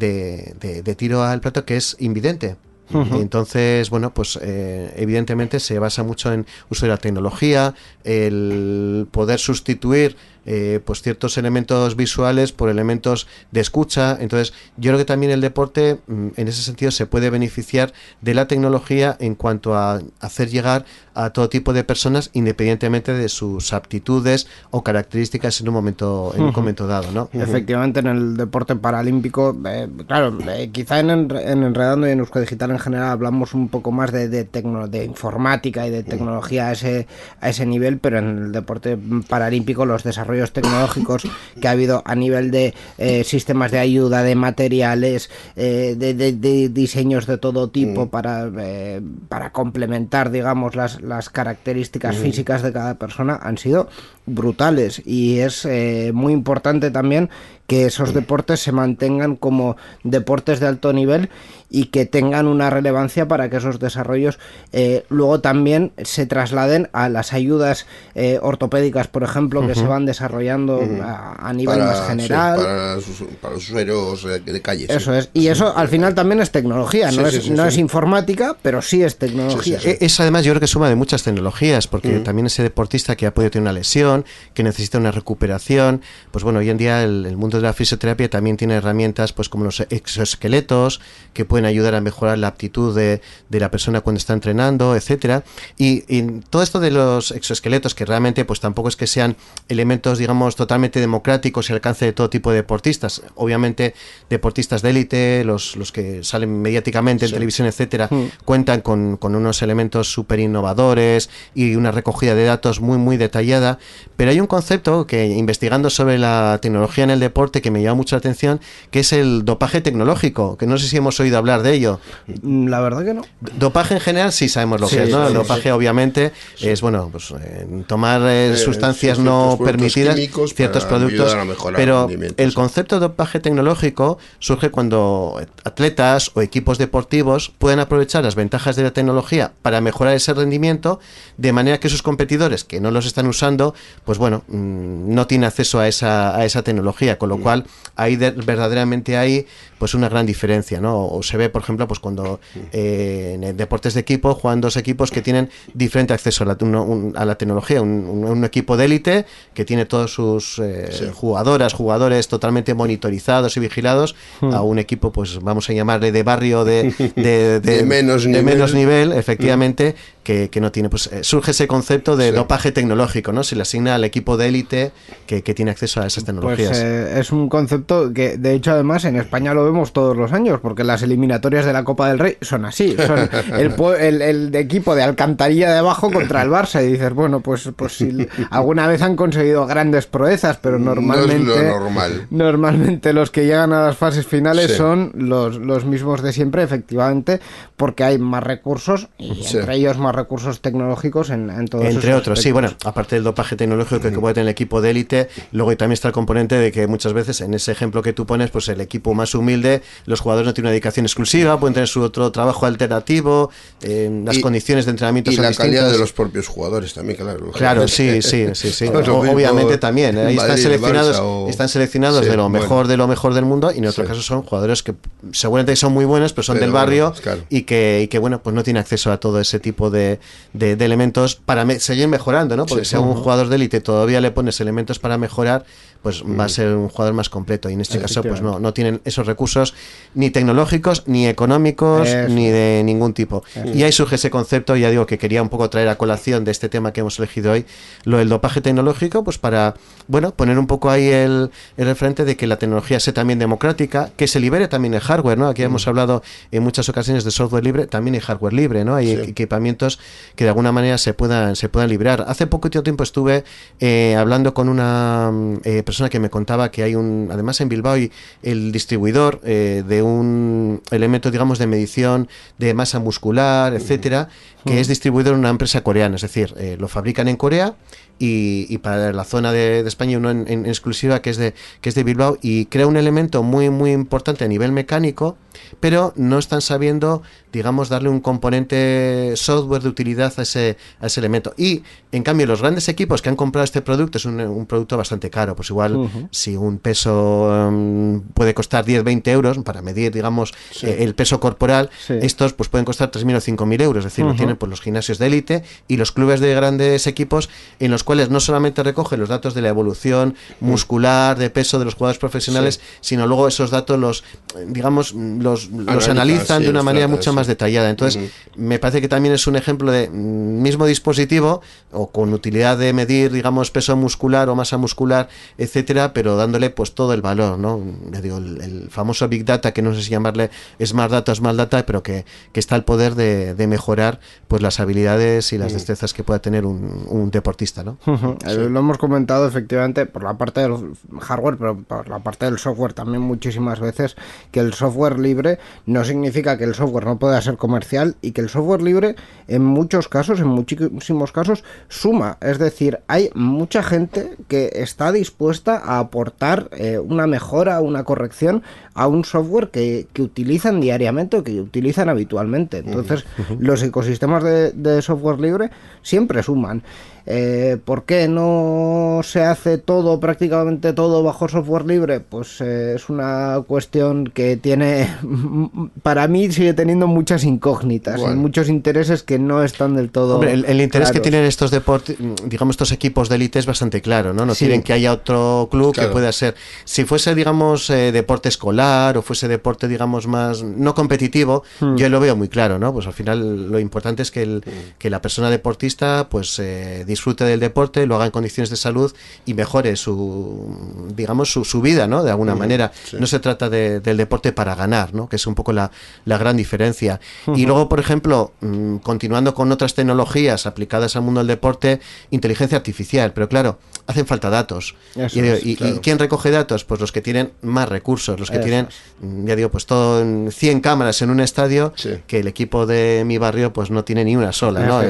de, tiro al plato que es invidente. Entonces, bueno, pues evidentemente se basa mucho en uso de la tecnología, el poder sustituir eh, pues ciertos elementos visuales por elementos de escucha. Entonces, yo creo que también el deporte, mm, en ese sentido, se puede beneficiar de la tecnología en cuanto a hacer llegar a todo tipo de personas, independientemente de sus aptitudes o características en un momento, en un momento dado, ¿no? Efectivamente, en el deporte paralímpico, eh, claro, eh, quizá en, en, Enredando y en Euskadi Digital en general hablamos un poco más de, de, de informática y de tecnología a ese, a ese nivel, pero en el deporte paralímpico los desarrollos tecnológicos que ha habido a nivel de eh, sistemas de ayuda, de materiales, eh, de, diseños de todo tipo mm. para, eh, para complementar, digamos, las, las características mm. físicas de cada persona han sido brutales y es muy importante también que esos deportes se mantengan como deportes de alto nivel y que tengan una relevancia para que esos desarrollos eh, luego también se trasladen a las ayudas eh, ortopédicas, por ejemplo, que se van desarrollando a, nivel más general. para, los usuarios de calle. Eso es. Y eso al final también es tecnología, no, es, no es informática, pero sí es tecnología. Es además yo creo que suma de muchas tecnologías, porque también ese deportista que ha podido tener una lesión, que necesita una recuperación, pues bueno, hoy en día el, el mundo de la fisioterapia también tiene herramientas pues como los exoesqueletos, que pueden ayudar a mejorar la aptitud de, de la persona cuando está entrenando, etcétera. Y, todo esto de los exoesqueletos, que realmente pues tampoco es que sean elementos, digamos, totalmente democráticos y alcance de todo tipo de deportistas. Obviamente, deportistas de élite, los, los que salen mediáticamente en televisión, etcétera, mm. cuentan con, con, unos elementos súper innovadores y una recogida de datos muy, muy detallada. Pero hay un concepto que, investigando sobre la tecnología en el deporte, que me llama mucho la atención, que es el dopaje tecnológico, que no sé si hemos oído hablar de ello. Mm, la verdad que no. Dopaje en general sí sabemos lo que es, ¿no? el dopaje obviamente es, bueno, pues eh, tomar eh, eh, sustancias no permitidas, ciertos productos, pero el concepto de dopaje tecnológico surge cuando atletas o equipos deportivos pueden aprovechar las ventajas de la tecnología para mejorar ese rendimiento, de manera que sus competidores que no los están usando, pues bueno, mm, no tienen acceso a esa, a esa tecnología, con lo mm. cual ahí verdaderamente hay pues una gran diferencia, ¿no? O se ve, por ejemplo, pues cuando eh, en deportes de equipo juegan dos equipos que tienen diferente acceso a la, a la tecnología. Un, equipo de élite que tiene todos sus eh, jugadoras, jugadores totalmente monitorizados y vigilados, hmm. a un equipo, pues vamos a llamarle de barrio de, de, [LAUGHS] menos, nivel. menos nivel, efectivamente, que, no tiene. Pues eh, surge ese concepto de dopaje tecnológico, ¿no? Se le asigna al equipo de élite que, tiene acceso a esas pues, tecnologías. es un concepto que, de hecho, además en España lo vemos todos los años, porque las eliminatorias de la Copa del Rey son así. Son el, el, equipo de Alcantarilla de abajo contra el Barça. Y dices, bueno, pues, pues si alguna vez han conseguido grandes proezas, pero normalmente. Normalmente los que llegan a las fases finales son los, los mismos de siempre, efectivamente, porque hay más recursos y entre ellos más recursos tecnológicos en, en todos Entre otros, sí, bueno, aparte del dopaje tecnológico que puede tener el equipo de élite, luego también está el componente de que muchas veces en ese ejemplo que tú pones, pues el equipo más humilde los jugadores no tienen una dedicación exclusiva, pueden tener su otro trabajo alternativo, eh, las condiciones de entrenamiento y la calidad de los propios jugadores también, claro. Claro, sí, sí, sí, sí. [LAUGHS] obviamente también. Ahí están seleccionados, están seleccionados de lo mejor de lo mejor del mundo y en otro caso son jugadores que seguramente son muy buenos, pero son del barrio y, que, y que, bueno, pues no tienen acceso a todo ese tipo de, de, elementos para seguir mejorando, ¿no? Porque si a un jugador de élite todavía le pones elementos para mejorar, pues va a ser un jugador más completo. Y en este caso, pues no, no tienen esos recursos ni tecnológicos, ni económicos, ni de ningún tipo. Y ahí surge ese concepto, ya digo que quería un poco traer a colación de este tema que hemos elegido hoy, lo del dopaje tecnológico, pues para, bueno, poner un poco ahí el, el referente de que la tecnología sea también democrática, que se libere también el hardware, ¿no? Aquí hemos hablado en muchas ocasiones de software libre, también hay hardware libre, ¿no? Hay equipamientos que de alguna manera se puedan, se puedan librar. Hace poco tiempo estuve eh, hablando con una eh, persona que me contaba que hay un, además en Bilbao, y el distribuidor eh, de un elemento, digamos, de medición de masa muscular, etcétera, que es distribuido en una empresa coreana, es decir, eh, lo fabrican en Corea y, para la zona de, España uno en, exclusiva que es de que es de Bilbao y crea un elemento muy muy importante a nivel mecánico pero no están sabiendo digamos darle un componente software de utilidad a ese, a ese elemento. Y en cambio los grandes equipos que han comprado este producto es un, producto bastante caro pues igual si un peso um, puede costar 10 20 euros para medir digamos eh, el peso corporal estos pues pueden costar 3.000 o 5.000 euros. Es decir lo tienen pues los gimnasios de élite y los clubes de grandes equipos en los cuales no solamente recoge los datos de la evolución muscular, de peso de los jugadores profesionales, sino luego esos datos los, digamos, los, los analizan de una manera mucho más detallada. Entonces, me parece que también es un ejemplo de mm, mismo dispositivo o con utilidad de medir, digamos, peso muscular o masa muscular, etcétera, pero dándole pues todo el valor, ¿no? digo, el, famoso Big Data, que no sé si llamarle Smart Data o Smart Data, pero que, que está el poder de, de mejorar pues las habilidades y las destrezas que pueda tener un, un deportista, ¿no? ¿No? Lo hemos comentado efectivamente por la parte del hardware, pero por la parte del software también muchísimas veces, que el software libre no significa que el software no pueda ser comercial y que el software libre en muchos casos, en muchísimos casos, suma. Es decir, hay mucha gente que está dispuesta a aportar eh, una mejora, una corrección a un software que, que utilizan diariamente o que utilizan habitualmente. Entonces, los ecosistemas de, de software libre siempre suman. Eh, ¿Por qué no se hace todo, prácticamente todo, bajo software libre? Pues eh, es una cuestión que tiene, [LAUGHS] para mí sigue teniendo muchas incógnitas y muchos intereses que no están del todo. el, interés que tienen estos deportes, digamos, estos equipos de élite es bastante claro, ¿no? No quieren que haya otro club que pueda ser. Si fuese, digamos, eh, deporte escolar o fuese deporte, digamos, más no competitivo, hmm. yo lo veo muy claro, ¿no? Pues al final lo importante es que, el, hmm. que la persona deportista, pues, eh, disfrute del deporte, lo haga en condiciones de salud y mejore su, digamos, su, su vida, ¿no? De alguna manera. No se trata de, del deporte para ganar, ¿no? Que es un poco la, la gran diferencia. Y luego, por ejemplo, mm, continuando con otras tecnologías aplicadas al mundo del deporte, inteligencia artificial. Pero claro, hacen falta datos. y, quién recoge datos? Pues los que tienen más recursos, los que tienen, mm, ya digo, pues todo en 100 cámaras en un estadio, que el equipo de mi barrio pues no tiene ni una sola, ¿no?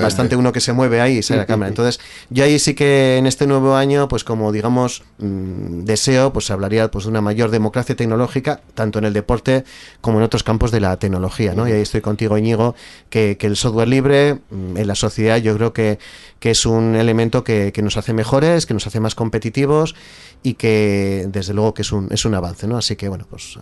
bastante uno que se mueve ahí cámara. Entonces, yo ahí sí que en este nuevo año, pues como digamos, mm, deseo, pues hablaría pues de una mayor democracia tecnológica, tanto en el deporte como en otros campos de la tecnología, ¿no? Y ahí estoy contigo, Íñigo, que, que el software libre mm, en la sociedad yo creo que, que es un elemento que, que nos hace mejores, que nos hace más competitivos y que desde luego que es un, es un avance, ¿no? Así que bueno, pues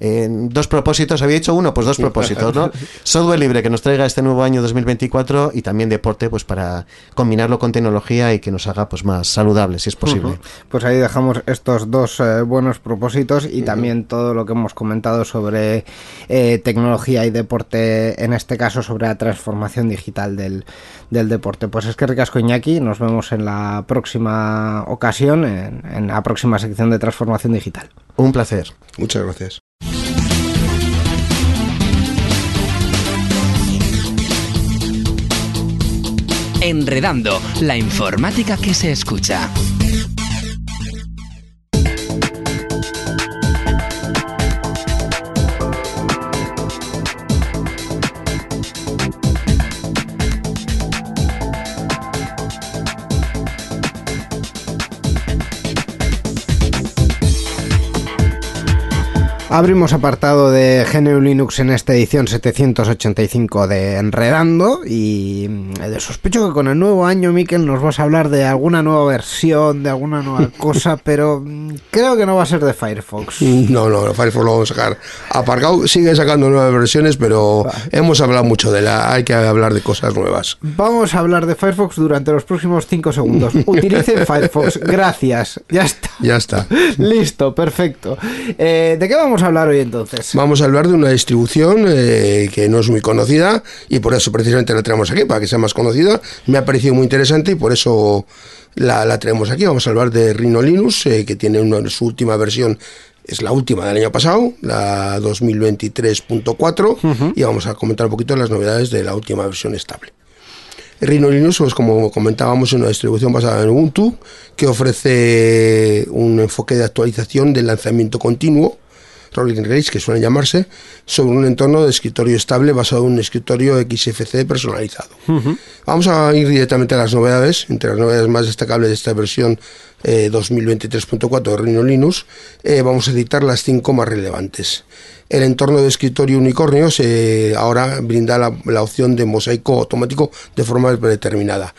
eh, dos propósitos, había hecho uno, pues dos propósitos, ¿no? [LAUGHS] Software libre que nos traiga este nuevo año 2024 y también deporte, pues para combinarlo con tecnología y que nos haga pues más saludables, si es posible. Pues ahí dejamos estos dos eh, buenos propósitos y también todo lo que hemos comentado sobre eh, tecnología y deporte, en este caso sobre la transformación digital del, del deporte. Pues es que ricasco Iñaki, nos vemos en la próxima ocasión, en, en la próxima sección de transformación digital. Un placer. Muchas gracias. Enredando, la informática que se escucha. Abrimos apartado de GNU Linux en esta edición 785 de Enredando y de sospecho que con el nuevo año, Miquel, nos vas a hablar de alguna nueva versión, de alguna nueva [LAUGHS] cosa, pero mm, creo que no va a ser de Firefox. No, no, Firefox lo vamos a sacar. Aparcado sigue sacando nuevas versiones, pero hemos hablado mucho de la... Hay que hablar de cosas nuevas. Vamos a hablar de Firefox durante los próximos 5 segundos. [LAUGHS] Utilicen Firefox. Gracias. Ya está. Ya está. [LAUGHS] Listo, perfecto. Eh, ¿De qué vamos a hablar hoy entonces? Vamos a hablar de una distribución eh, que no es muy conocida y por eso precisamente la traemos aquí, para que sea más conocida. Me ha parecido muy interesante y por eso la, la traemos aquí. Vamos a hablar de Rhino Linux, eh, que tiene una, su última versión es la última del año pasado, la 2023.4, y vamos a comentar un poquito las novedades de la última versión estable. Rhino Linux, pues como comentábamos, es una distribución basada en Ubuntu que ofrece un enfoque de actualización del lanzamiento continuo Rolling Race, que suele llamarse, sobre un entorno de escritorio estable basado en un escritorio XFC personalizado. Vamos a ir directamente a las novedades. Entre las novedades más destacables de esta versión 2023.4 eh, de Rhino Linux, eh, vamos a citar las cinco más relevantes. El entorno de escritorio unicornio se ahora brinda la, la opción de mosaico automático de forma predeterminada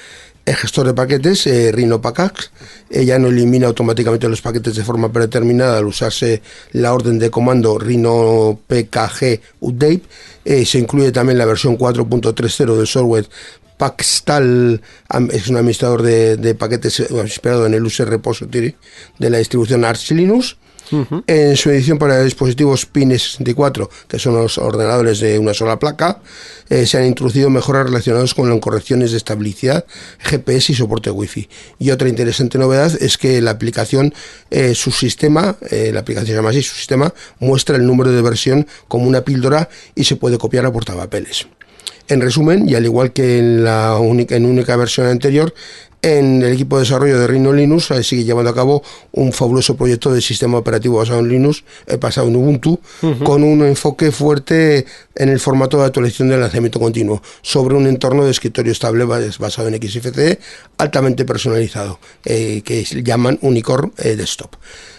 el gestor de paquetes, eh, Rhino Pacax, ya no elimina automáticamente los paquetes de forma predeterminada al usarse la orden de comando Rhino PKG Update. Eh, se incluye también la versión 4.30 del software Paxtal es un administrador de, paquetes eh, inspirado en el user repository de la distribución Arch Linux. En su edición para dispositivos PIN64, que son los ordenadores de una sola placa, eh, se han introducido mejoras relacionadas con las correcciones de estabilidad, GPS y soporte Wi-Fi. Y otra interesante novedad es que la aplicación, eh, su sistema, eh, la aplicación se llama así, su sistema muestra el número de versión como una píldora y se puede copiar a portapapeles. En resumen, y al igual que en la única, en única versión anterior, en el equipo de desarrollo de Rhino Linux eh, sigue llevando a cabo un fabuloso proyecto de sistema operativo basado en Linux, eh, basado en Ubuntu, con un enfoque fuerte en el formato de actualización del lanzamiento continuo, sobre un entorno de escritorio estable basado en XFCE, altamente personalizado, eh, que llaman Unicorn Desktop.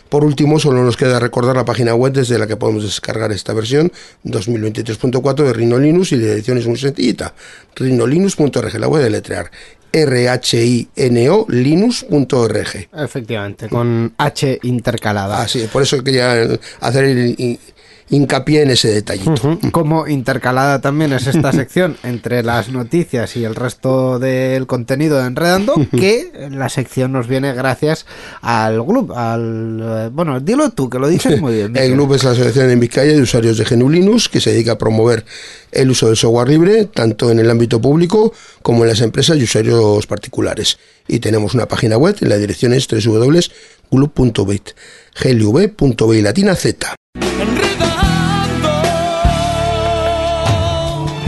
Por último, solo nos queda recordar la página web desde la que podemos descargar esta versión 2023.4 de Rhino Linux y la edición es muy sencillita, rhinolinux.org, la voy a deletrear R-H-I-N-O linux.org. Efectivamente, con H intercalada. Ah, sí, por eso quería hacer el, hincapié en ese detallito. Como intercalada también es esta [LAUGHS] sección entre las noticias y el resto del contenido de Enredando, que la sección nos viene gracias al GLUB, al... Eh, bueno, dilo tú, que lo dices muy bien. [LAUGHS] el GLUB es la Asociación en Vizcaya de Usuarios de GNU Linux, que se dedica a promover el uso del software libre, tanto en el ámbito público como en las empresas y usuarios particulares. Y tenemos una página web, la dirección es www.glub.bit, glv.bit latina z.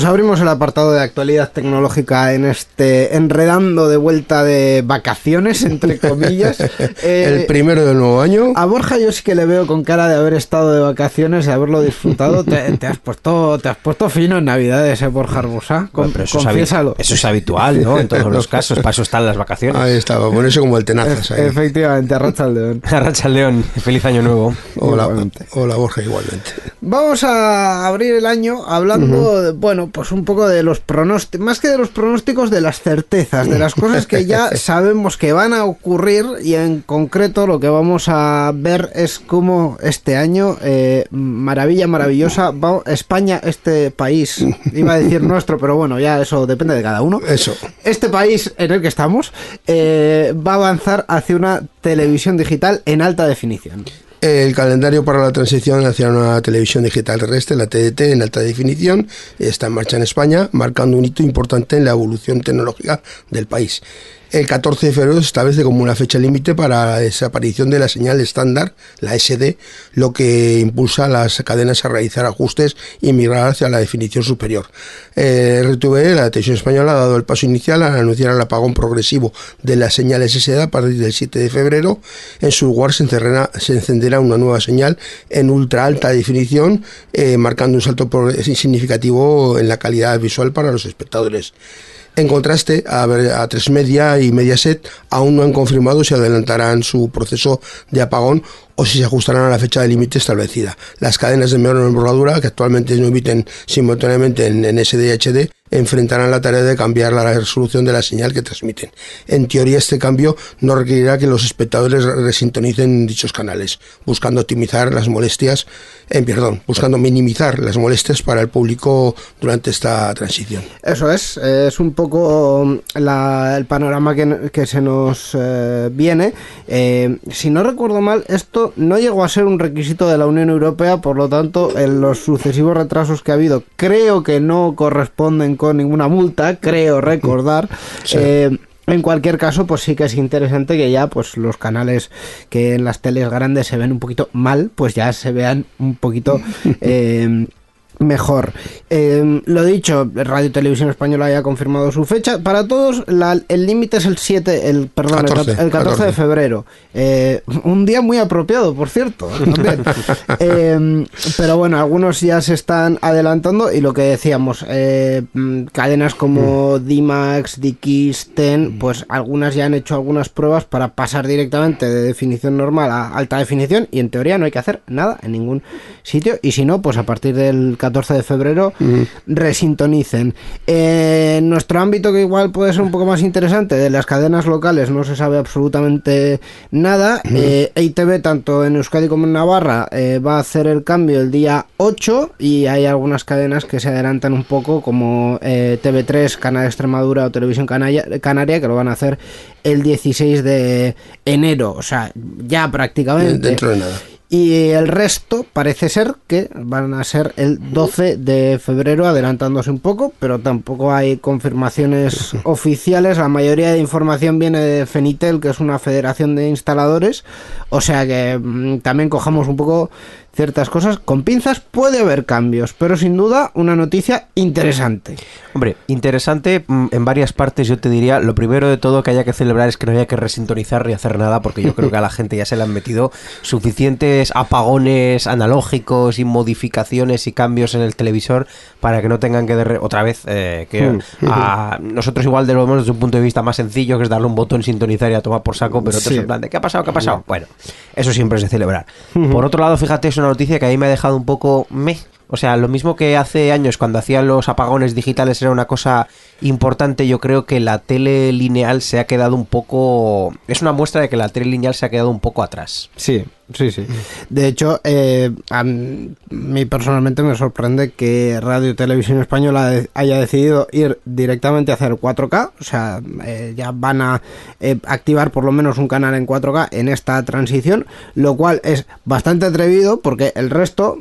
Pues abrimos el apartado de actualidad tecnológica en este enredando de vuelta de vacaciones, entre comillas. [LAUGHS] el eh, primero del nuevo año. A Borja yo sí que le veo con cara de haber estado de vacaciones y haberlo disfrutado. [LAUGHS] te, has puesto te has puesto fino en Navidades, ¿eh, Borja Arbusa? eso, es eso es habitual, ¿no? En todos los [LAUGHS] casos, para eso están las vacaciones. Ahí estaba, eso como el tenazas ahí. Efectivamente, arracha al león. arracha al león, feliz año nuevo. Hola, hola Borja, igualmente. Vamos a abrir el año hablando, de, bueno, pues un poco de los pronósticos, más que de los pronósticos, de las certezas, de las cosas que ya [LAUGHS] sabemos que van a ocurrir y en concreto lo que vamos a ver es cómo este año, eh, maravilla maravillosa, España, este país, iba a decir nuestro, pero bueno, ya eso depende de cada uno. Eso. Este país en el que estamos eh, va a avanzar hacia una televisión digital en alta definición. El calendario para la transición hacia una televisión digital terrestre, la TDT, en alta definición, está en marcha en España, marcando un hito importante en la evolución tecnológica del país. El 14 de febrero se establece como una fecha límite para la desaparición de la señal estándar, la SD, lo que impulsa a las cadenas a realizar ajustes y migrar hacia la definición superior. La televisión española, ha dado el paso inicial al anunciar el apagón progresivo de las señales SD a partir del 7 de febrero. En su lugar se, encenderá una nueva señal en ultra alta definición, eh, marcando un salto significativo en la calidad visual para los espectadores. En contraste, a, a Tres Media y Mediaset aún no han confirmado si adelantarán su proceso de apagón o si se ajustarán a la fecha de límite establecida. Las cadenas de menor envergadura, que actualmente no emiten simultáneamente en, en SDHD, enfrentarán la tarea de cambiar la resolución de la señal que transmiten. En teoría, este cambio no requerirá que los espectadores resintonicen dichos canales, buscando optimizar las molestias, en perdón, buscando minimizar las molestias para el público durante esta transición. Eso es, es un poco um, el panorama que, se nos eh, viene. Eh, si no recuerdo mal, esto no llegó a ser un requisito de la Unión Europea, por lo tanto, en los sucesivos retrasos que ha habido, creo que no corresponden con ninguna multa, creo recordar. [LAUGHS] Eh, en cualquier caso, pues sí que es interesante que ya pues los canales que en las teles grandes se ven un poquito mal, pues ya se vean un poquito eh, [LAUGHS] mejor. Eh, lo dicho, Radio Televisión Española ya ha confirmado su fecha. Para todos, el límite es el 7, el, perdón, el, 14, de febrero. Eh, un día muy apropiado, por cierto. Eh, [LAUGHS] pero bueno, algunos ya se están adelantando y lo que decíamos, mm, cadenas como mm. D-Max, DX, Ten, pues algunas ya han hecho algunas pruebas para pasar directamente de definición normal a alta definición y en teoría no hay que hacer nada en ningún sitio y si no, pues a partir del 14 14 de febrero, resintonicen. en nuestro ámbito, que igual puede ser un poco más interesante, de las cadenas locales no se sabe absolutamente nada. Eh, EITV, tanto en Euskadi como en Navarra, eh, va a hacer el cambio el día 8 y hay algunas cadenas que se adelantan un poco, como eh, TV3, Canal Extremadura o Televisión Canaria, Canaria, que lo van a hacer el 16 de enero, o sea, ya prácticamente. Dentro de nada. Y el resto parece ser que van a ser el 12 de febrero, adelantándose un poco, pero tampoco hay confirmaciones [LAUGHS] oficiales. La mayoría de información viene de Fenitel, que es una federación de instaladores. O sea que mm, también cojamos un poco ciertas cosas con pinzas puede haber cambios, pero sin duda una noticia interesante. Hombre, interesante mm, en varias partes yo te diría, lo primero de todo que haya que celebrar es que no haya que resintonizar ni hacer nada, porque yo creo que a la gente ya se le han metido suficientes apagones analógicos y modificaciones y cambios en el televisor para que no tengan que otra vez eh, que hmm. a, nosotros igual de lo vemos desde un punto de vista más sencillo que es darle un botón sintonizar y a tomar por saco, pero otros en plan de ¿qué ha pasado? ¿qué ha pasado? Bueno, eso siempre es de celebrar. Por otro lado, fíjate, es una noticia que ahí me ha dejado un poco me. O sea, lo mismo que hace años cuando hacían los apagones digitales era una cosa importante, yo creo que la tele lineal se ha quedado un poco... Es una muestra de que la tele lineal se ha quedado un poco atrás. Sí, Sí, sí. De hecho, eh, a mí personalmente me sorprende que Radio Televisión Española haya decidido ir directamente a hacer 4K. O sea, eh, ya van a eh, activar por lo menos un canal en 4K en esta transición, lo cual es bastante atrevido porque el resto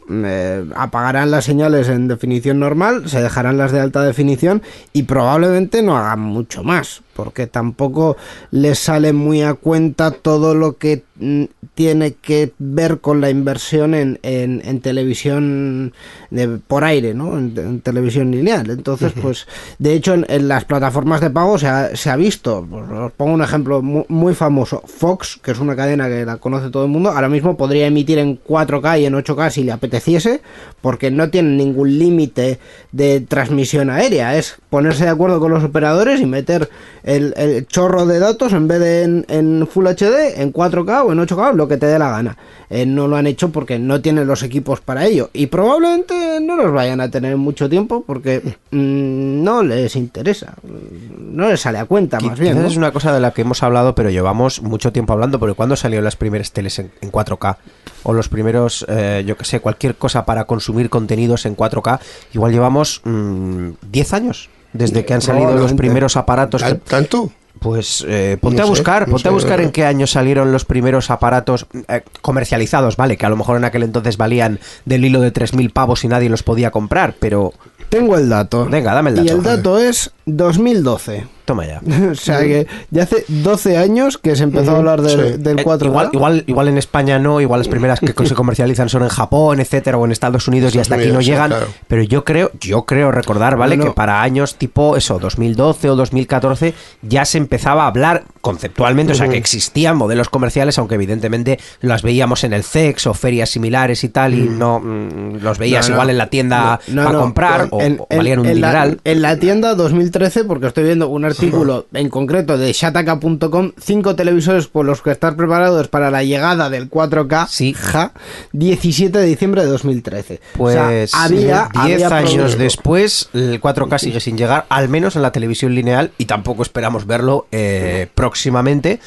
apagarán las señales en definición normal, se dejarán las de alta definición y probablemente no hagan mucho más porque tampoco les sale muy a cuenta todo lo que mm, tiene que ver con la inversión en, en, televisión de, por aire, ¿no? En, televisión lineal. Entonces, pues, de hecho, en, las plataformas de pago se ha, se ha visto, os pongo un ejemplo muy, famoso, Fox, que es una cadena que la conoce todo el mundo, ahora mismo podría emitir en 4K y en 8K si le apeteciese, porque no tiene ningún límite de transmisión aérea, es ponerse de acuerdo con los operadores y meter el, chorro de datos en vez de en, Full HD, en 4K o en 8K, lo que te dé la gana. Eh, no lo han hecho porque no tienen los equipos para ello y probablemente no los vayan a tener mucho tiempo porque mm, no les interesa, no les sale a cuenta más bien. Es una cosa de la que hemos hablado, pero llevamos mucho tiempo hablando, porque cuando salieron las primeras teles en, 4K o los primeros, eh, yo que sé, cualquier cosa para consumir contenidos en 4K, igual llevamos 10 mm, años desde que han salido los primeros aparatos. ¿Tanto? Pues eh, ponte a buscar, ponte a buscar en qué año salieron los primeros aparatos eh, comercializados, vale, que a lo mejor en aquel entonces valían del hilo de 3.000 pavos y nadie los podía comprar, pero... Tengo el dato. Venga, dame el dato. Y el dato es 2012. Toma ya. [LAUGHS] o sea que ya hace 12 años que se empezó a hablar del, 4K. Eh, igual, igual, igual en España no, igual las primeras que se comercializan son en Japón, etcétera, o en Estados Unidos y hasta aquí no llegan. Pero yo creo, yo creo recordar, ¿vale? Que para años tipo eso, 2012 o 2014, ya se empezaba a hablar conceptualmente, o sea que existían modelos comerciales, aunque evidentemente las veíamos en el CEX o ferias similares y tal, y no mm, los veías igual en la tienda para comprar o, valían un dineral. en la tienda 2013, porque estoy viendo un artículo artículo en concreto de shataka.com, cinco televisores por los que estar preparados para la llegada del 4K, sí. ja, 17 de diciembre de 2013. Pues había 10 años después, el 4K sigue sin llegar, al menos en la televisión lineal, y tampoco esperamos verlo eh, próximamente.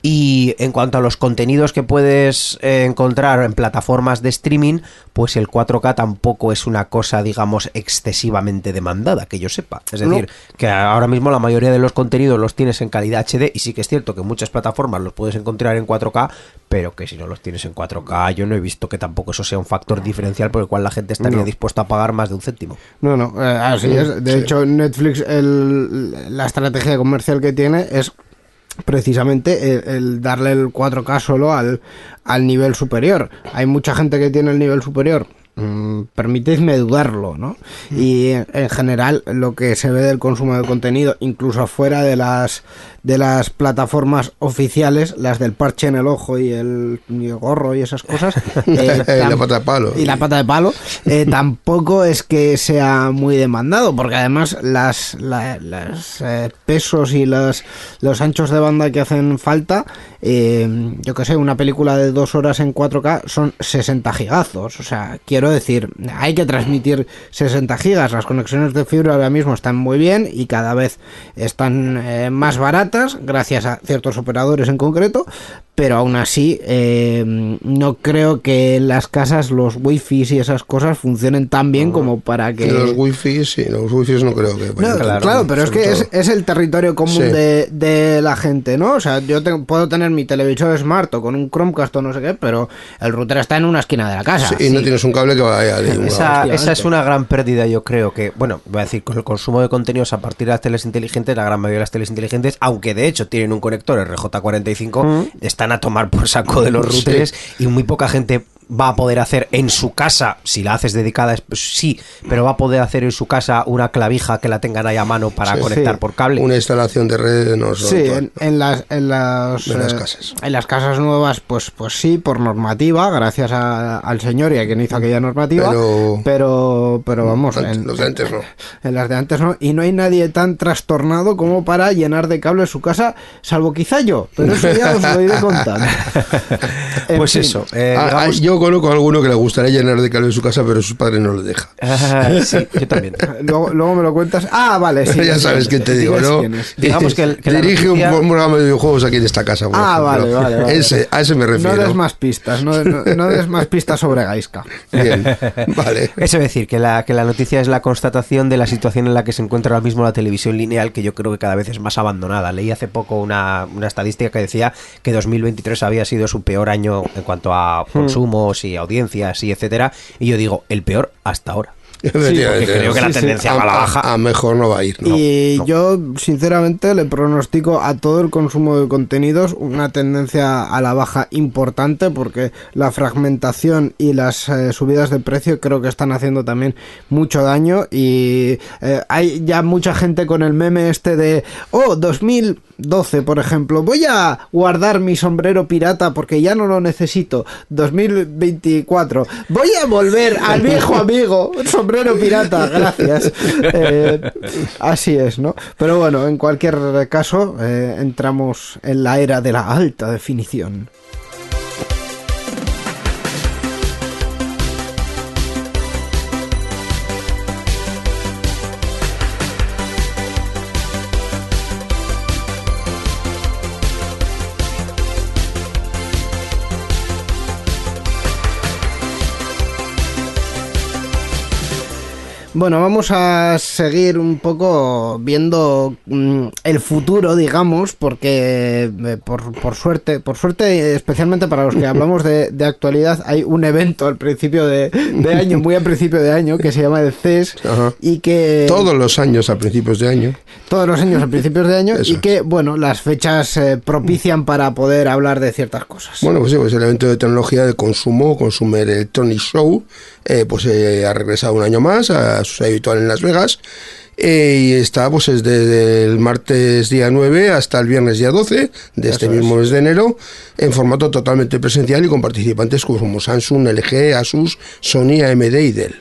Y en cuanto a los contenidos que puedes eh, encontrar en plataformas de streaming, pues el 4K tampoco es una cosa, digamos, excesivamente demandada, que yo sepa. Es decir, que ahora mismo la mayoría de los contenidos los tienes en calidad HD y sí que es cierto que muchas plataformas los puedes encontrar en 4K, pero que si no los tienes en 4K, yo no he visto que tampoco eso sea un factor diferencial por el cual la gente estaría dispuesta a pagar más de un céntimo. No, no, eh, así es. De hecho, Netflix, la estrategia comercial que tiene es precisamente el, darle el 4K solo al, al nivel superior. Hay mucha gente que tiene el nivel superior Mm, permitidme dudarlo, ¿no? Y en general lo que se ve del consumo de contenido, incluso fuera de las de las plataformas oficiales, las del parche en el ojo y el, gorro y esas cosas, [LAUGHS] eh, la pata de palo. y la pata de palo, eh, [LAUGHS] tampoco es que sea muy demandado, porque además las, las eh, pesos y las, los anchos de banda que hacen falta, yo que sé, una película de dos horas en 4K son 60 gigazos, o sea, quiero decir, hay que transmitir 60 gigas, las conexiones de fibra ahora mismo están muy bien y cada vez están eh, más baratas gracias a ciertos operadores en concreto, pero aún así eh, no creo que en las casas los wifi y esas cosas funcionen tan bien como para que... Los wifi, sí, los wifi no creo que... claro, pero es que es, el territorio común de, la gente, ¿no? O sea, yo puedo tener mi televisor smart o con un Chromecast o no sé qué, pero el router está en una esquina de la casa. y no tienes un cable que vaya esa, esa es una gran pérdida, yo creo que, bueno, voy a decir, con el consumo de contenidos a partir de las teles inteligentes, la gran mayoría de las teles inteligentes, aunque de hecho tienen un conector RJ45, están a tomar por saco de los routers y muy poca gente va a poder hacer en su casa, si la haces dedicada, pues sí, pero va a poder hacer en su casa una clavija que la tengan ahí a mano para conectar por cable. Una instalación de red no Sí, en, las, en, las, las, eh, casas. En las casas nuevas, pues, pues sí, por normativa, gracias al señor y a quien hizo aquella normativa. Pero, pero, vamos, en, los de antes no. [LAUGHS] En las de antes no. Y no hay nadie tan trastornado como para llenar de cable su casa, salvo quizá yo, pero eso ya os lo iré contando. [LAUGHS] [LAUGHS] pues eso. Eh, ah, ah, yo conozco a alguno que le gustaría llenar de cable su casa, pero sus padres no lo dejan. sí, yo también. [LAUGHS] luego, me lo cuentas. Ah, vale, sí. [LAUGHS] ya sabes quién te digo, ¿no? Digamos que, dirige un programa de videojuegos aquí en esta casa. ah, vale, vale, Ese, a ese me refiero. No des más pistas, no, des más pistas sobre Gaiska. Bien, [LAUGHS] vale. Eso es decir, que la, que la noticia es la constatación de la situación en la que se encuentra ahora mismo la televisión lineal, que yo creo que cada vez es más abandonada. Leí hace poco una, una estadística que decía que 2023 había sido su peor año en cuanto a hmm. Y audiencias y etcétera. Y yo digo, el peor hasta ahora. [LAUGHS] creo que la tendencia va a la baja. A, mejor no va a ir. y yo, sinceramente, le pronostico a todo el consumo de contenidos una tendencia a la baja importante porque la fragmentación y las eh, subidas de precio creo que están haciendo también mucho daño. Y eh, hay ya mucha gente con el meme este de, oh, 2012, por ejemplo, voy a guardar mi sombrero pirata porque ya no lo necesito. 2024, voy a volver al viejo amigo sombrero pirata, gracias. [LAUGHS] Eh, así es, ¿no? Pero bueno, en cualquier caso, eh, entramos en la era de la alta definición. Bueno, vamos a seguir un poco viendo mm, el futuro, digamos, porque eh, por, suerte, por suerte, especialmente para los que [LAUGHS] hablamos de, actualidad, hay un evento al principio de, año, muy al principio de año, que se llama el CES y que... Todos los años a principios de año. Todos los años a principios de año y que, bueno, las fechas eh, propician para poder hablar de ciertas cosas. Bueno, pues sí, pues el evento de tecnología de consumo, Consumer Electronic Show, eh, pues ha regresado un año más a habitual en Las Vegas. Eh, y está pues desde el martes día 9 hasta el viernes día 12 de este mismo mes de enero en formato totalmente presencial y con participantes como Samsung, LG, Asus, Sony, AMD y Dell.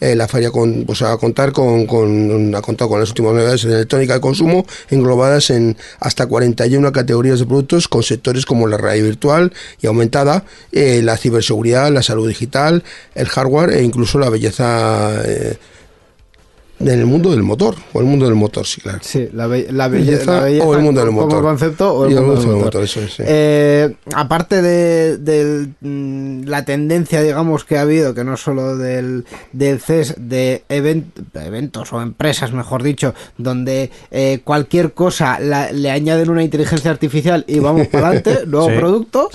Eh, la feria con, pues, a contar con, con, ha contado con las últimas novedades en electrónica de consumo englobadas en hasta 41 categorías de productos con sectores como la realidad virtual y aumentada, eh, la ciberseguridad, la salud digital, el hardware e incluso la belleza en el mundo del motor, o el mundo del motor, sí, claro. Sí, la, belleza, o el mundo del motor. Como concepto o el, mundo, del motor. eso es, eh, aparte de, mm, la tendencia, digamos, que ha habido, que no solo del, del CES, de eventos o empresas, mejor dicho, donde eh, cualquier cosa le añaden una inteligencia artificial y vamos para adelante, [LAUGHS] nuevo producto.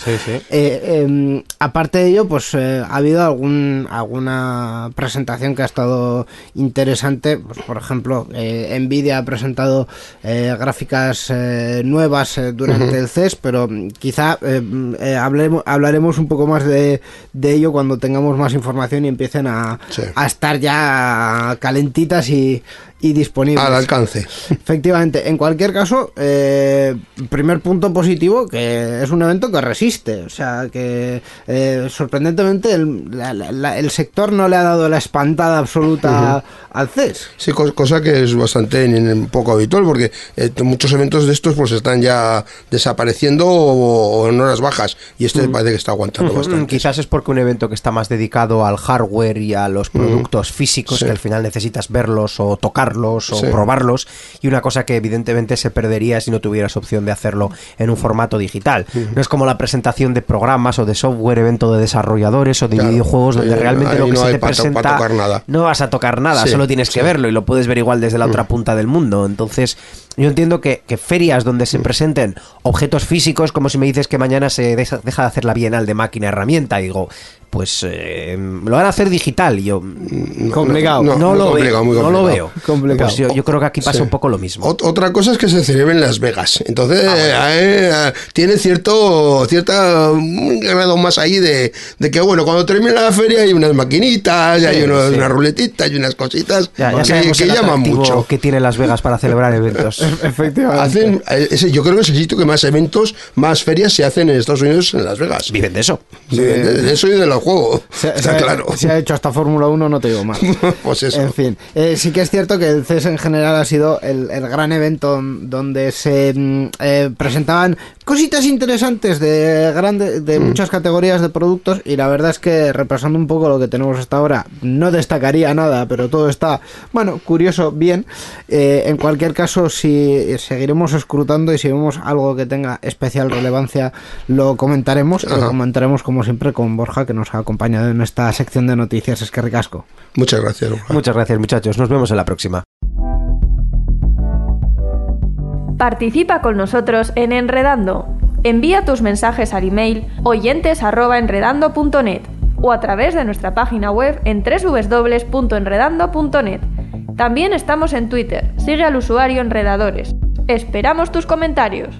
Eh, em, aparte de ello, pues ha habido algún, alguna presentación que ha estado interesante pues, por ejemplo, eh, Nvidia ha presentado eh, gráficas eh, nuevas durante el CES, pero quizá hablemos, hablaremos un poco más de, ello cuando tengamos más información y empiecen a, estar ya calentitas y, y disponibles. Al alcance. Efectivamente, en cualquier caso, eh, primer punto positivo, que es un evento que resiste, o sea, que eh, sorprendentemente el, el, sector no le ha dado la espantada absoluta al CES. Sí, cosa que es bastante poco habitual, porque eh, muchos eventos de estos pues están ya desapareciendo o, en horas bajas, y este parece que está aguantando bastante. Quizás es porque un evento que está más dedicado al hardware y a los productos físicos, que al final necesitas verlos o tocarlos o probarlos, y una cosa que evidentemente se perdería si no tuvieras opción de hacerlo en un formato digital. No es como la presentación de programas o de software, evento de desarrolladores o de videojuegos, donde realmente lo que se te presenta no vas a tocar nada, solo tienes que verlo y lo puedes ver igual desde la otra punta del mundo. Entonces, yo entiendo que, ferias donde se presenten objetos físicos, como si me dices que mañana se deja, de hacer la Bienal de máquina herramienta, digo, pues eh, lo van a hacer digital. Yo, complicado. No, lo, veo, no lo veo. Pues yo, creo que aquí pasa un poco lo mismo. otra cosa es que se celebra en Las Vegas. Entonces, ah, eh, tiene cierto cierta un grado más ahí de, que, bueno, cuando termina la feria hay unas maquinitas, hay unas ruletitas y unas cositas que, llaman mucho. que tiene Las Vegas para celebrar eventos. [LAUGHS] Efectivamente. Eh, yo creo que es el sitio que más eventos, más ferias se hacen en Estados Unidos, en Las Vegas. Viven de eso. de, eso y de los juegos. Se, está claro. Se ha hecho hasta Fórmula 1, no te digo más. [LAUGHS] pues eso. En fin, eh, sí que es cierto que el CES en general ha sido el, gran evento donde se mm, eh, presentaban cositas interesantes de, grande, de mm. muchas categorías de productos y la verdad es que repasando un poco lo que tenemos hasta ahora, no destacaría nada, pero todo está, bueno, curioso, bien. en cualquier caso, si seguiremos escrutando y si vemos algo que tenga especial relevancia, lo comentaremos. Lo comentaremos como siempre con Borja, que nos ha acompañado en esta sección de noticias. Es que ricasco. Muchas gracias. Muchas gracias, muchachos. Nos vemos en la próxima. Participa con nosotros en Enredando. Envía tus mensajes al email oyentes@enredando.net o a través de nuestra página web en www.enredando.net. También estamos en Twitter. Sigue al usuario Enredadores. Esperamos tus comentarios.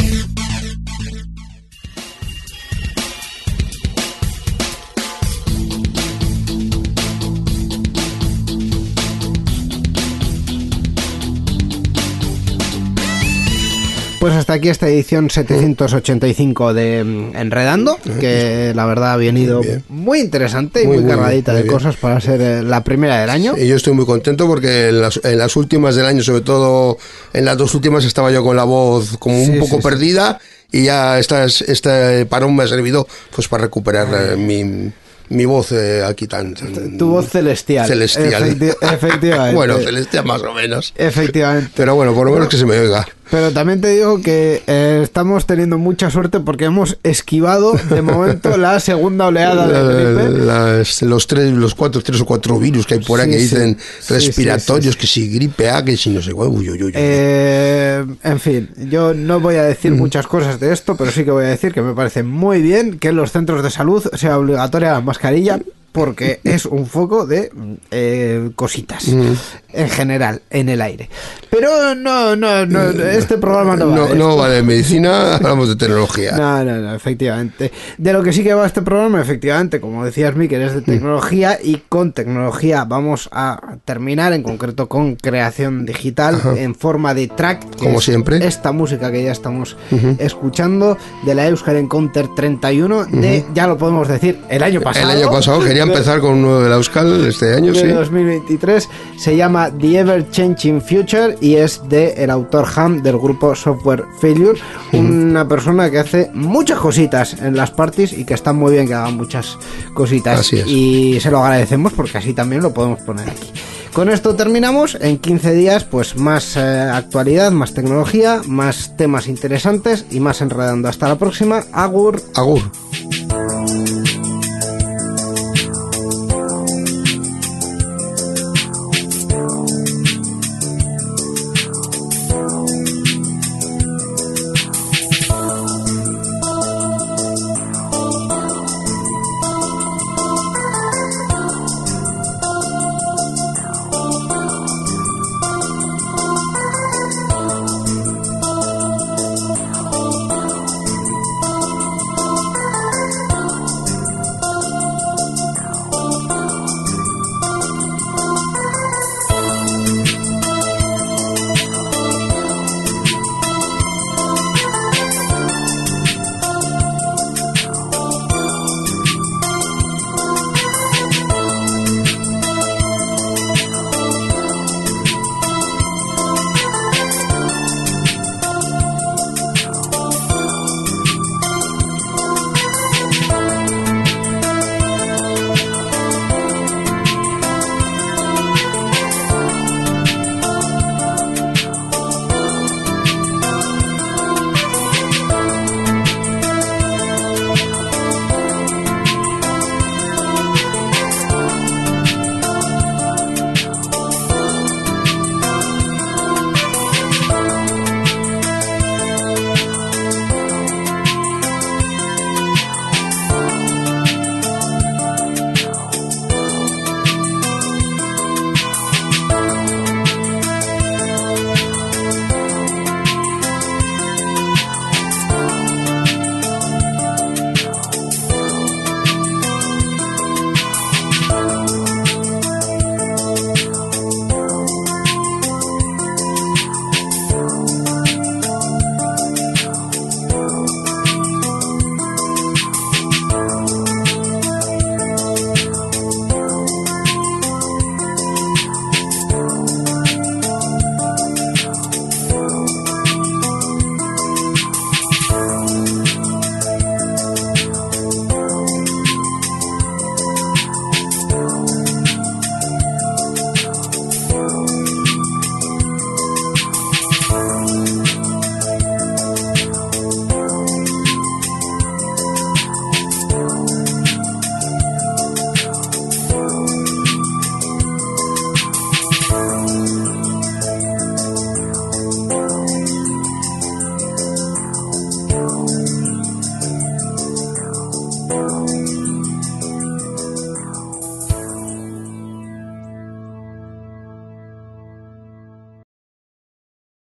Pues hasta aquí esta edición 785 de mm, Enredando, que la verdad ha venido muy interesante y muy, cargadita de cosas para ser eh, la primera del año. Y yo estoy muy contento porque en las, últimas del año, sobre todo en las dos últimas, estaba yo con la voz como un poco perdida y ya este parón me ha servido pues para recuperar eh, mi mi voz eh, aquí tan, Tu voz celestial. Celestial. efectivamente. [LAUGHS] bueno, celestial más o menos. Efectivamente. Pero bueno, por lo menos que se me oiga. Pero también te digo que eh, estamos teniendo mucha suerte porque hemos esquivado de [LAUGHS] momento la segunda oleada de gripe. los tres, los cuatro, tres o cuatro virus que hay por ahí que dicen respiratorios, que si gripe A, que si no sé cuál. Eh, en fin, yo no voy a decir mm. muchas cosas de esto, pero sí que voy a decir que me parece muy bien que en los centros de salud sea obligatoria la mascarilla porque es un foco de eh, cositas mm. en general en el aire. Pero no, no, no este programa no va. de no va de medicina, hablamos de tecnología. No, no, no, efectivamente. De lo que sí que va este programa, efectivamente, como decías, Miquel, es de tecnología y con tecnología vamos a terminar en concreto con creación digital en forma de track. Como siempre. Esta música que ya estamos escuchando de la Euskal Encounter 31 de, ya lo podemos decir, el año pasado. El año pasado quería empezar con uno de la Euskal este año, de 2023. Se llama The Ever Changing Future y es de el autor Ham del grupo Software Failure, una persona que hace muchas cositas en las parties y que está muy bien que hagan muchas cositas. Y se lo agradecemos porque así también lo podemos poner aquí. Con esto terminamos. En 15 días, pues más eh, actualidad, más tecnología, más temas interesantes y más enredando. Hasta la próxima. Agur. Agur.